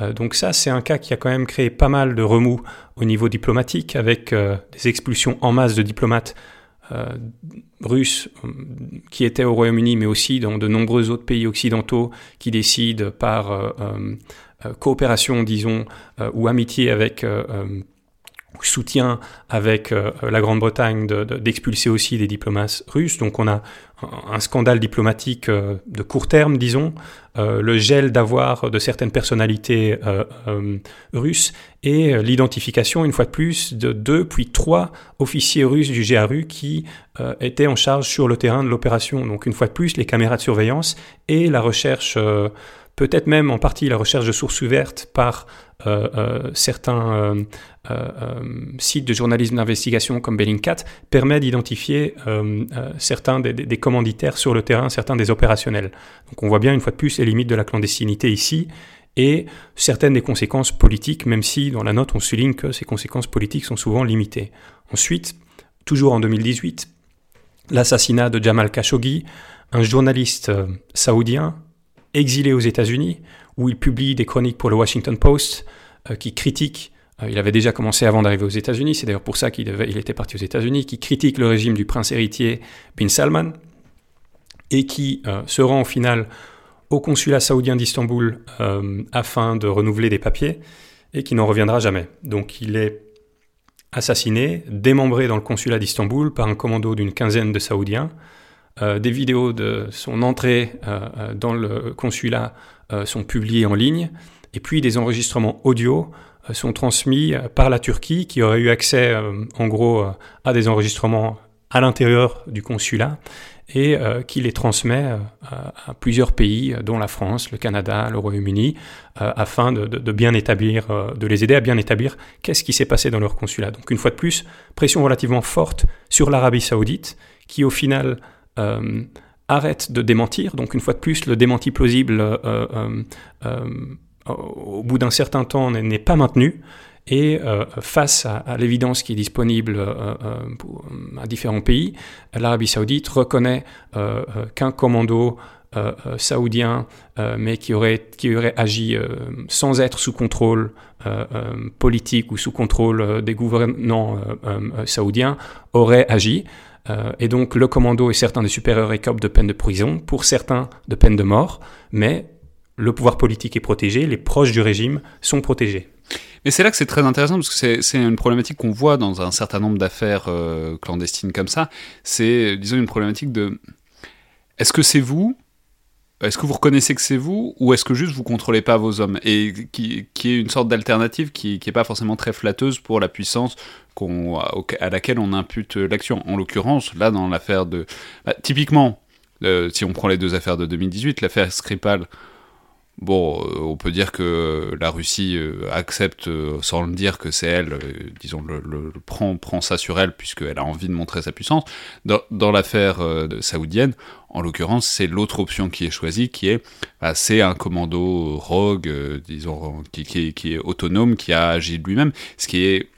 Euh, donc ça, c'est un cas qui a quand même créé pas mal de remous au niveau diplomatique, avec euh, des expulsions en masse de diplomates euh, russes qui étaient au Royaume-Uni, mais aussi dans de nombreux autres pays occidentaux qui décident par coopération, disons, ou amitié avec soutien avec euh, la Grande-Bretagne d'expulser aussi des diplomates russes. Donc on a un scandale diplomatique euh, de court terme, disons, euh, le gel d'avoir de certaines personnalités russes et l'identification, une fois de plus, de deux puis trois officiers russes du GRU qui étaient en charge sur le terrain de l'opération. Donc une fois de plus, les caméras de surveillance et la recherche peut-être même en partie la recherche de sources ouvertes par euh, euh, certains euh, sites de journalisme d'investigation comme Bellingcat permet d'identifier certains des, commanditaires sur le terrain, certains des opérationnels. Donc on voit bien une fois de plus les limites de la clandestinité ici et certaines des conséquences politiques, même si dans la note on souligne que ces conséquences politiques sont souvent limitées. Ensuite, toujours en 2018, l'assassinat de Jamal Khashoggi, un journaliste saoudien exilé aux États-Unis, où il publie des chroniques pour le Washington Post euh, qui critiquent, euh, il avait déjà commencé avant d'arriver aux États-Unis, c'est d'ailleurs pour ça qu'il il était parti aux États-Unis, qui critique le régime du prince héritier Bin Salman, et qui euh, se rend au final au consulat saoudien d'Istanbul afin de renouveler des papiers, et qui n'en reviendra jamais. Donc il est assassiné, démembré dans le consulat d'Istanbul par un commando d'une quinzaine de Saoudiens, euh, des vidéos de son entrée euh, euh, dans le consulat sont publiées en ligne, et puis des enregistrements audio sont transmis par la Turquie, qui aurait eu accès en gros à des enregistrements à l'intérieur du consulat, et qui les transmet à plusieurs pays, dont la France, le Canada, le Royaume-Uni, afin de, bien établir, de les aider à bien établir qu'est-ce qui s'est passé dans leur consulat. Donc une fois de plus, pression relativement forte sur l'Arabie saoudite, qui au final euh, arrête de démentir. Donc une fois de plus, le démenti plausible, euh, euh, au bout d'un certain temps, n'est pas maintenu. Et face à, l'évidence qui est disponible à différents pays, l'Arabie saoudite reconnaît qu'un commando saoudien, mais qui aurait, qui aurait agi sans être sous contrôle politique ou sous contrôle des gouvernants saoudiens, aurait agi. Euh, et donc le commando et certains des supérieurs écopent de peine de prison, pour certains de peine de mort, mais le pouvoir politique est protégé, les proches du régime sont protégés. Et c'est là que c'est très intéressant parce que c'est une problématique qu'on voit dans un certain nombre d'affaires euh, clandestines comme ça. C'est, disons, une problématique de est-ce que c'est vous est-ce que vous reconnaissez que c'est vous ou est-ce que juste vous contrôlez pas vos hommes et qui, qui est une sorte d'alternative qui qui est pas forcément très flatteuse pour la puissance à laquelle on impute l'action? En l'occurrence, là dans l'affaire de bah, typiquement euh, si on prend les deux affaires de 2018, l'affaire Skripal Bon, euh, on peut dire que la Russie euh, accepte, sans le dire, que c'est elle, disons, le, prend, prend ça sur elle, puisqu'elle a envie de montrer sa puissance. Dans, l'affaire saoudienne, en l'occurrence, c'est l'autre option qui est choisie, qui est, bah, c'est un commando rogue, disons, qui, qui, est autonome, qui a agi de lui-même, ce qui est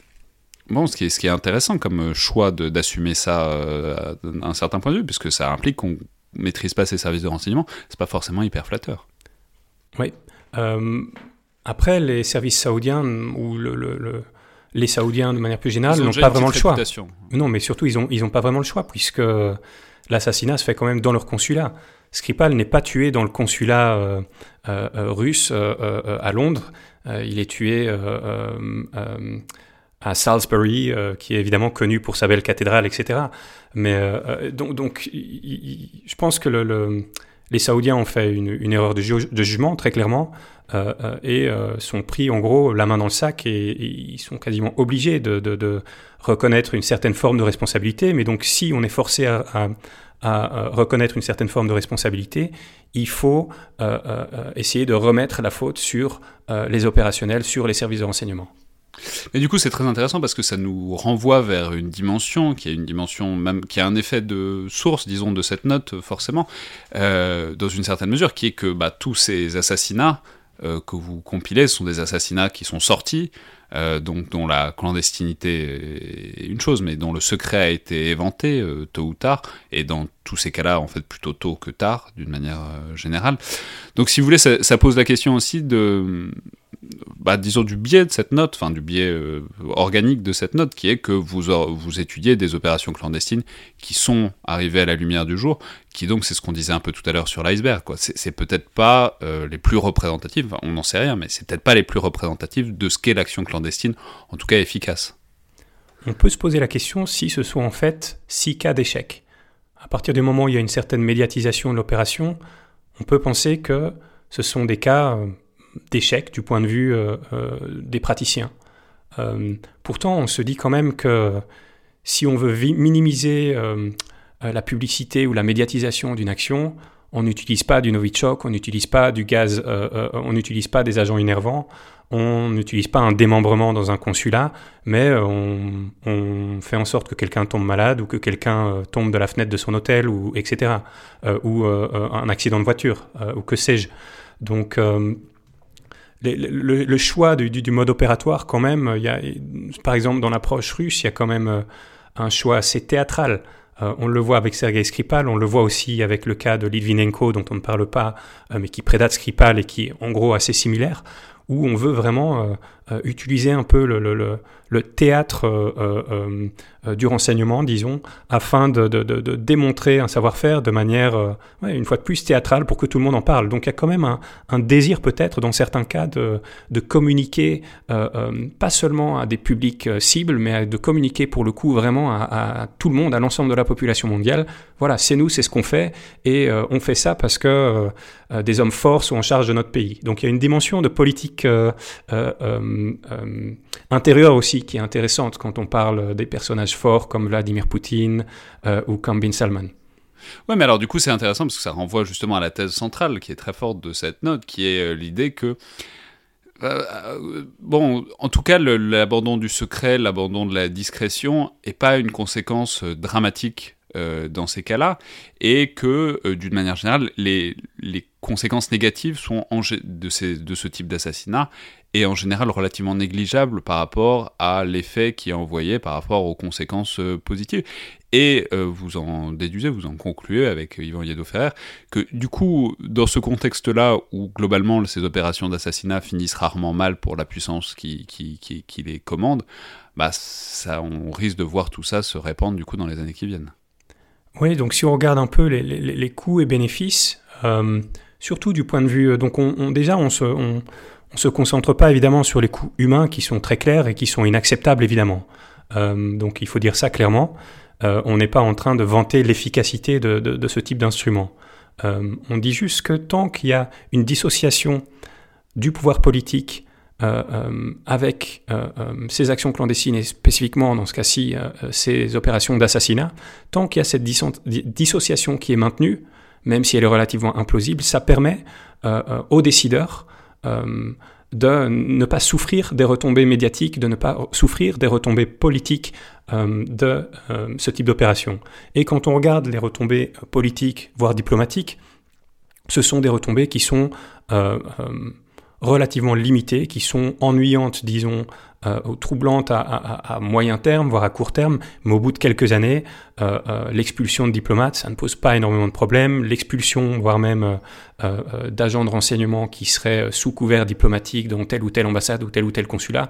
Bon, ce qui est, ce qui est intéressant comme choix d'assumer ça à un certain point de vue, puisque ça implique qu'on maîtrise pas ses services de renseignement, c'est pas forcément hyper flatteur. Oui. Euh, après, les services saoudiens ou le, les Saoudiens de manière plus générale n'ont pas vraiment le choix. Non, mais surtout, ils n'ont ils ont pas vraiment le choix puisque l'assassinat se fait quand même dans leur consulat. Skripal n'est pas tué dans le consulat euh, euh, russe à Londres. il est tué à Salisbury, qui est évidemment connu pour sa belle cathédrale, etc. Mais donc, je pense que le les Saoudiens ont fait une, erreur de, jugement, très clairement, euh, euh, et euh, sont pris en gros la main dans le sac et, ils sont quasiment obligés de, reconnaître une certaine forme de responsabilité. Mais donc si on est forcé à, reconnaître une certaine forme de responsabilité, il faut essayer de remettre la faute sur les opérationnels, sur les services de renseignement. Et du coup, c'est très intéressant parce que ça nous renvoie vers une dimension qui a une dimension même qui a un effet de source, disons, de cette note forcément, euh, dans une certaine mesure, qui est que bah, tous ces assassinats euh, que vous compilez sont des assassinats qui sont sortis, euh, donc dont la clandestinité est une chose, mais dont le secret a été éventé tôt ou tard, et dans tous ces cas-là, en fait, plutôt tôt que tard, d'une manière générale. Donc, si vous voulez, ça pose la question aussi de bah, disons, du biais de cette note, enfin du biais euh, organique de cette note, qui est que vous, vous étudiez des opérations clandestines qui sont arrivées à la lumière du jour, qui donc, c'est ce qu'on disait un peu tout à l'heure sur l'iceberg, quoi. C'est peut-être pas euh, les plus représentatives, on n'en sait rien, mais c'est peut-être pas les plus représentatives de ce qu'est l'action clandestine, en tout cas efficace. On peut se poser la question si ce sont en fait six cas d'échec. À partir du moment où il y a une certaine médiatisation de l'opération, on peut penser que ce sont des cas euh, d'échec du point de vue euh, euh, des praticiens. Pourtant, on se dit quand même que si on veut minimiser la publicité ou la médiatisation d'une action, on n'utilise pas du Novichok, on n'utilise pas du gaz, on n'utilise pas des agents innervants, on n'utilise pas un démembrement dans un consulat, mais on, fait en sorte que quelqu'un tombe malade ou que quelqu'un tombe de la fenêtre de son hôtel, ou etc. ou un accident de voiture, ou que sais-je. Donc le, choix du, mode opératoire, quand même, il y a, par exemple, dans l'approche russe, il y a quand même euh, un choix assez théâtral. Euh, on le voit avec Sergei Skripal, on le voit aussi avec le cas de Litvinenko, dont on ne parle pas, euh, mais qui prédate Skripal et qui est en gros assez similaire, où on veut vraiment utiliser un peu le, le théâtre euh, euh, du renseignement, disons, afin de, démontrer un savoir-faire de manière, euh, une fois de plus, théâtrale pour que tout le monde en parle. Donc il y a quand même un, désir peut-être, dans certains cas, de, communiquer pas seulement à des publics cibles, mais de communiquer pour le coup vraiment à, tout le monde, à l'ensemble de la population mondiale. Voilà, c'est nous, c'est ce qu'on fait, et on fait ça parce que des hommes forts sont en charge de notre pays. Donc il y a une dimension de politique intérieure aussi qui est intéressante quand on parle des personnages forts comme Vladimir Poutine euh, ou comme Bin Salman. Ouais, mais alors du coup c'est intéressant parce que ça renvoie justement à la thèse centrale qui est très forte de cette note, qui est euh, l'idée que euh, bon, en tout cas, l'abandon du secret, l'abandon de la discrétion n'est pas une conséquence dramatique dans ces cas-là, et que, d'une manière générale, les, conséquences négatives sont de, ces, de ce type d'assassinat est en général relativement négligeable par rapport à l'effet qui est envoyé par rapport aux conséquences euh, positives. Et euh, vous en déduisez, vous en concluez avec Yvan Yedo-Ferrer que du coup, dans ce contexte-là où globalement ces opérations d'assassinat finissent rarement mal pour la puissance qui, qui, qui, les commande, bah ça, on risque de voir tout ça se répandre du coup dans les années qui viennent. Oui, donc si on regarde un peu les, les, les coûts et bénéfices, euh, surtout du point de vue, donc on, déjà on se, on, se concentre pas évidemment sur les coûts humains qui sont très clairs et qui sont inacceptables évidemment. Euh, donc il faut dire ça clairement. Euh, on n'est pas en train de vanter l'efficacité de, ce type d'instrument. on dit juste que tant qu'il y a une dissociation du pouvoir politique avec ces actions clandestines et spécifiquement dans ce cas-ci ces opérations d'assassinat, tant qu'il y a cette dissociation qui est maintenue, même si elle est relativement implausible, ça permet aux décideurs de ne pas souffrir des retombées médiatiques, de ne pas souffrir des retombées politiques euh, de euh, ce type d'opération. Et quand on regarde les retombées politiques, voire diplomatiques, ce sont des retombées qui sont euh, relativement limitées, qui sont ennuyantes, disons, euh, troublantes à, moyen terme, voire à court terme, mais au bout de quelques années, euh, euh, l'expulsion de diplomates, ça ne pose pas énormément de problèmes. L'expulsion, voire même d'agents de renseignement qui seraient sous couvert diplomatique dans telle ou telle ambassade ou tel ou tel consulat,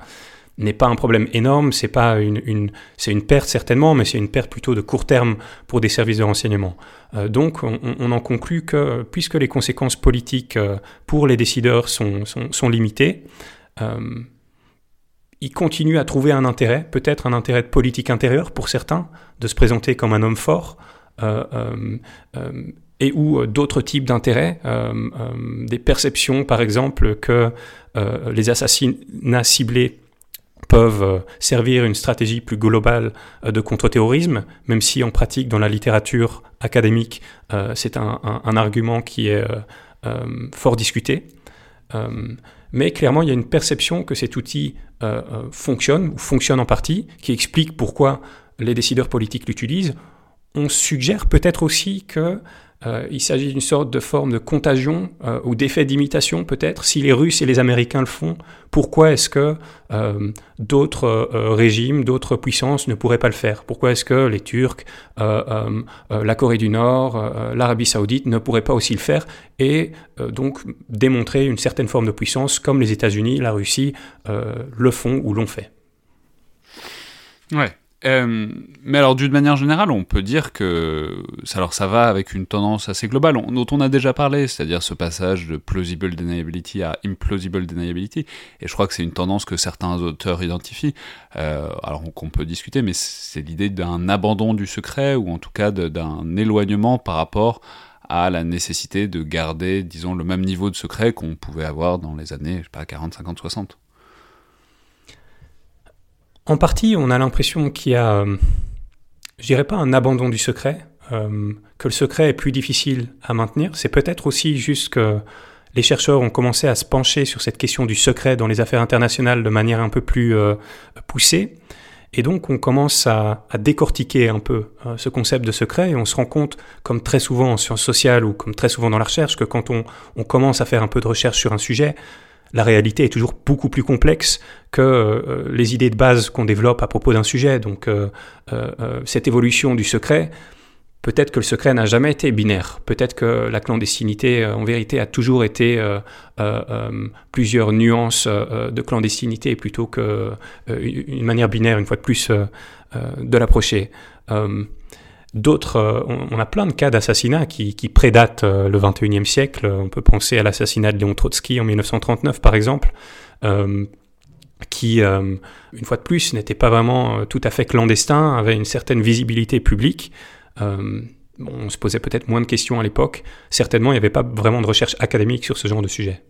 n'est pas un problème énorme, c'est une, perte certainement, mais c'est une perte plutôt de court terme pour des services de renseignement. donc on, en conclut que puisque les conséquences politiques pour les décideurs sont, sont, limitées, il continue à trouver un intérêt, peut-être un intérêt de politique intérieure pour certains, de se présenter comme un homme fort, euh, euh, euh, et ou d'autres types d'intérêts, des perceptions par exemple que les assassinats ciblés peuvent servir une stratégie plus globale de contre-terrorisme, même si en pratique dans la littérature académique c'est un, argument qui est fort discuté. mais clairement, il y a une perception que cet outil euh, euh, fonctionne, ou fonctionne en partie, qui explique pourquoi les décideurs politiques l'utilisent, on suggère peut-être aussi que euh, il s'agit d'une sorte de forme de contagion euh, ou d'effet d'imitation peut-être. Si les Russes et les Américains le font, pourquoi est-ce que euh, d'autres régimes, d'autres puissances ne pourraient pas le faire? Pourquoi est-ce que les Turcs, la Corée du Nord, l'Arabie saoudite ne pourraient pas aussi le faire? Et donc démontrer une certaine forme de puissance comme les États-Unis, la Russie le font ou l'ont fait. Ouais, euh, mais alors, d'une manière générale, on peut dire que alors ça va avec une tendance assez globale, dont on a déjà parlé, c'est-à-dire ce passage de plausible deniability à implausible deniability. Et je crois que c'est une tendance que certains auteurs identifient. Euh, alors qu'on peut discuter, mais c'est l'idée d'un abandon du secret, ou en tout cas d'un éloignement par rapport à la nécessité de garder, disons, le même niveau de secret qu'on pouvait avoir dans les années, je sais pas, 40, 50, 60. En partie, on a l'impression qu'il y a, euh, je dirais pas un abandon du secret, euh, que le secret est plus difficile à maintenir. C'est peut-être aussi juste que les chercheurs ont commencé à se pencher sur cette question du secret dans les affaires internationales de manière un peu plus euh, poussée. Et donc on commence à, décortiquer un peu ce concept de secret et on se rend compte, comme très souvent en sciences sociales ou comme très souvent dans la recherche, que quand on, on commence à faire un peu de recherche sur un sujet, la réalité est toujours beaucoup plus complexe que euh, les idées de base qu'on développe à propos d'un sujet. Donc euh, euh, cette évolution du secret, peut-être que le secret n'a jamais été binaire. Peut-être que la clandestinité, en vérité, a toujours été plusieurs nuances de clandestinité plutôt qu'une manière binaire, une fois de plus, de l'approcher. D'autres, euh, on, a plein de cas d'assassinats qui, prédatent euh, le 21e siècle. On peut penser à l'assassinat de Léon Trotsky en 1939, par exemple, euh, qui, une fois de plus, n'était pas vraiment tout à fait clandestin, avait une certaine visibilité publique. on se posait peut-être moins de questions à l'époque. Certainement, il n'y avait pas vraiment de recherche académique sur ce genre de sujet.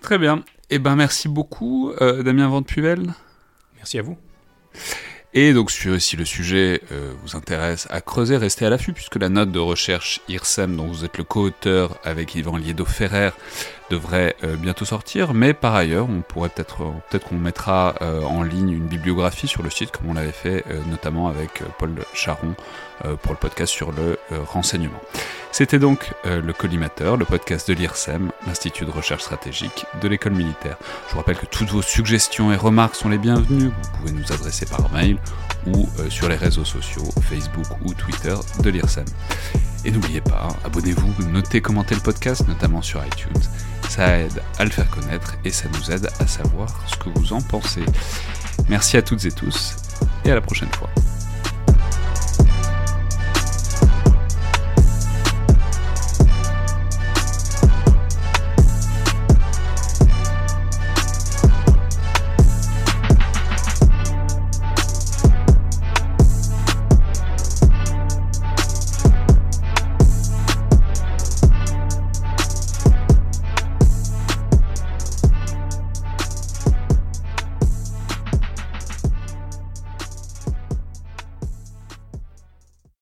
Très bien. Eh ben, merci beaucoup, Damien Van Puvel. Merci à vous. Et donc si le sujet euh, vous intéresse à creuser, restez à l'affût puisque la note de recherche IRSEM dont vous êtes le co-auteur avec Yvan Liedo-Ferrer devrait euh, bientôt sortir, mais par ailleurs on pourrait peut-être euh, peut-être qu'on mettra en ligne une bibliographie sur le site comme on l'avait fait notamment avec Paul Charon pour le podcast sur le renseignement. C'était donc euh, le Collimateur, le podcast de l'IRSEM, l'Institut de recherche stratégique de l'école militaire. Je vous rappelle que toutes vos suggestions et remarques sont les bienvenues. Vous pouvez nous adresser par mail ou euh, sur les réseaux sociaux, Facebook ou Twitter de l'IRSEM. Et n'oubliez pas, abonnez-vous, notez, commentez le podcast, notamment sur iTunes. Ça aide à le faire connaître et ça nous aide à savoir ce que vous en pensez. Merci à toutes et tous et à la prochaine fois.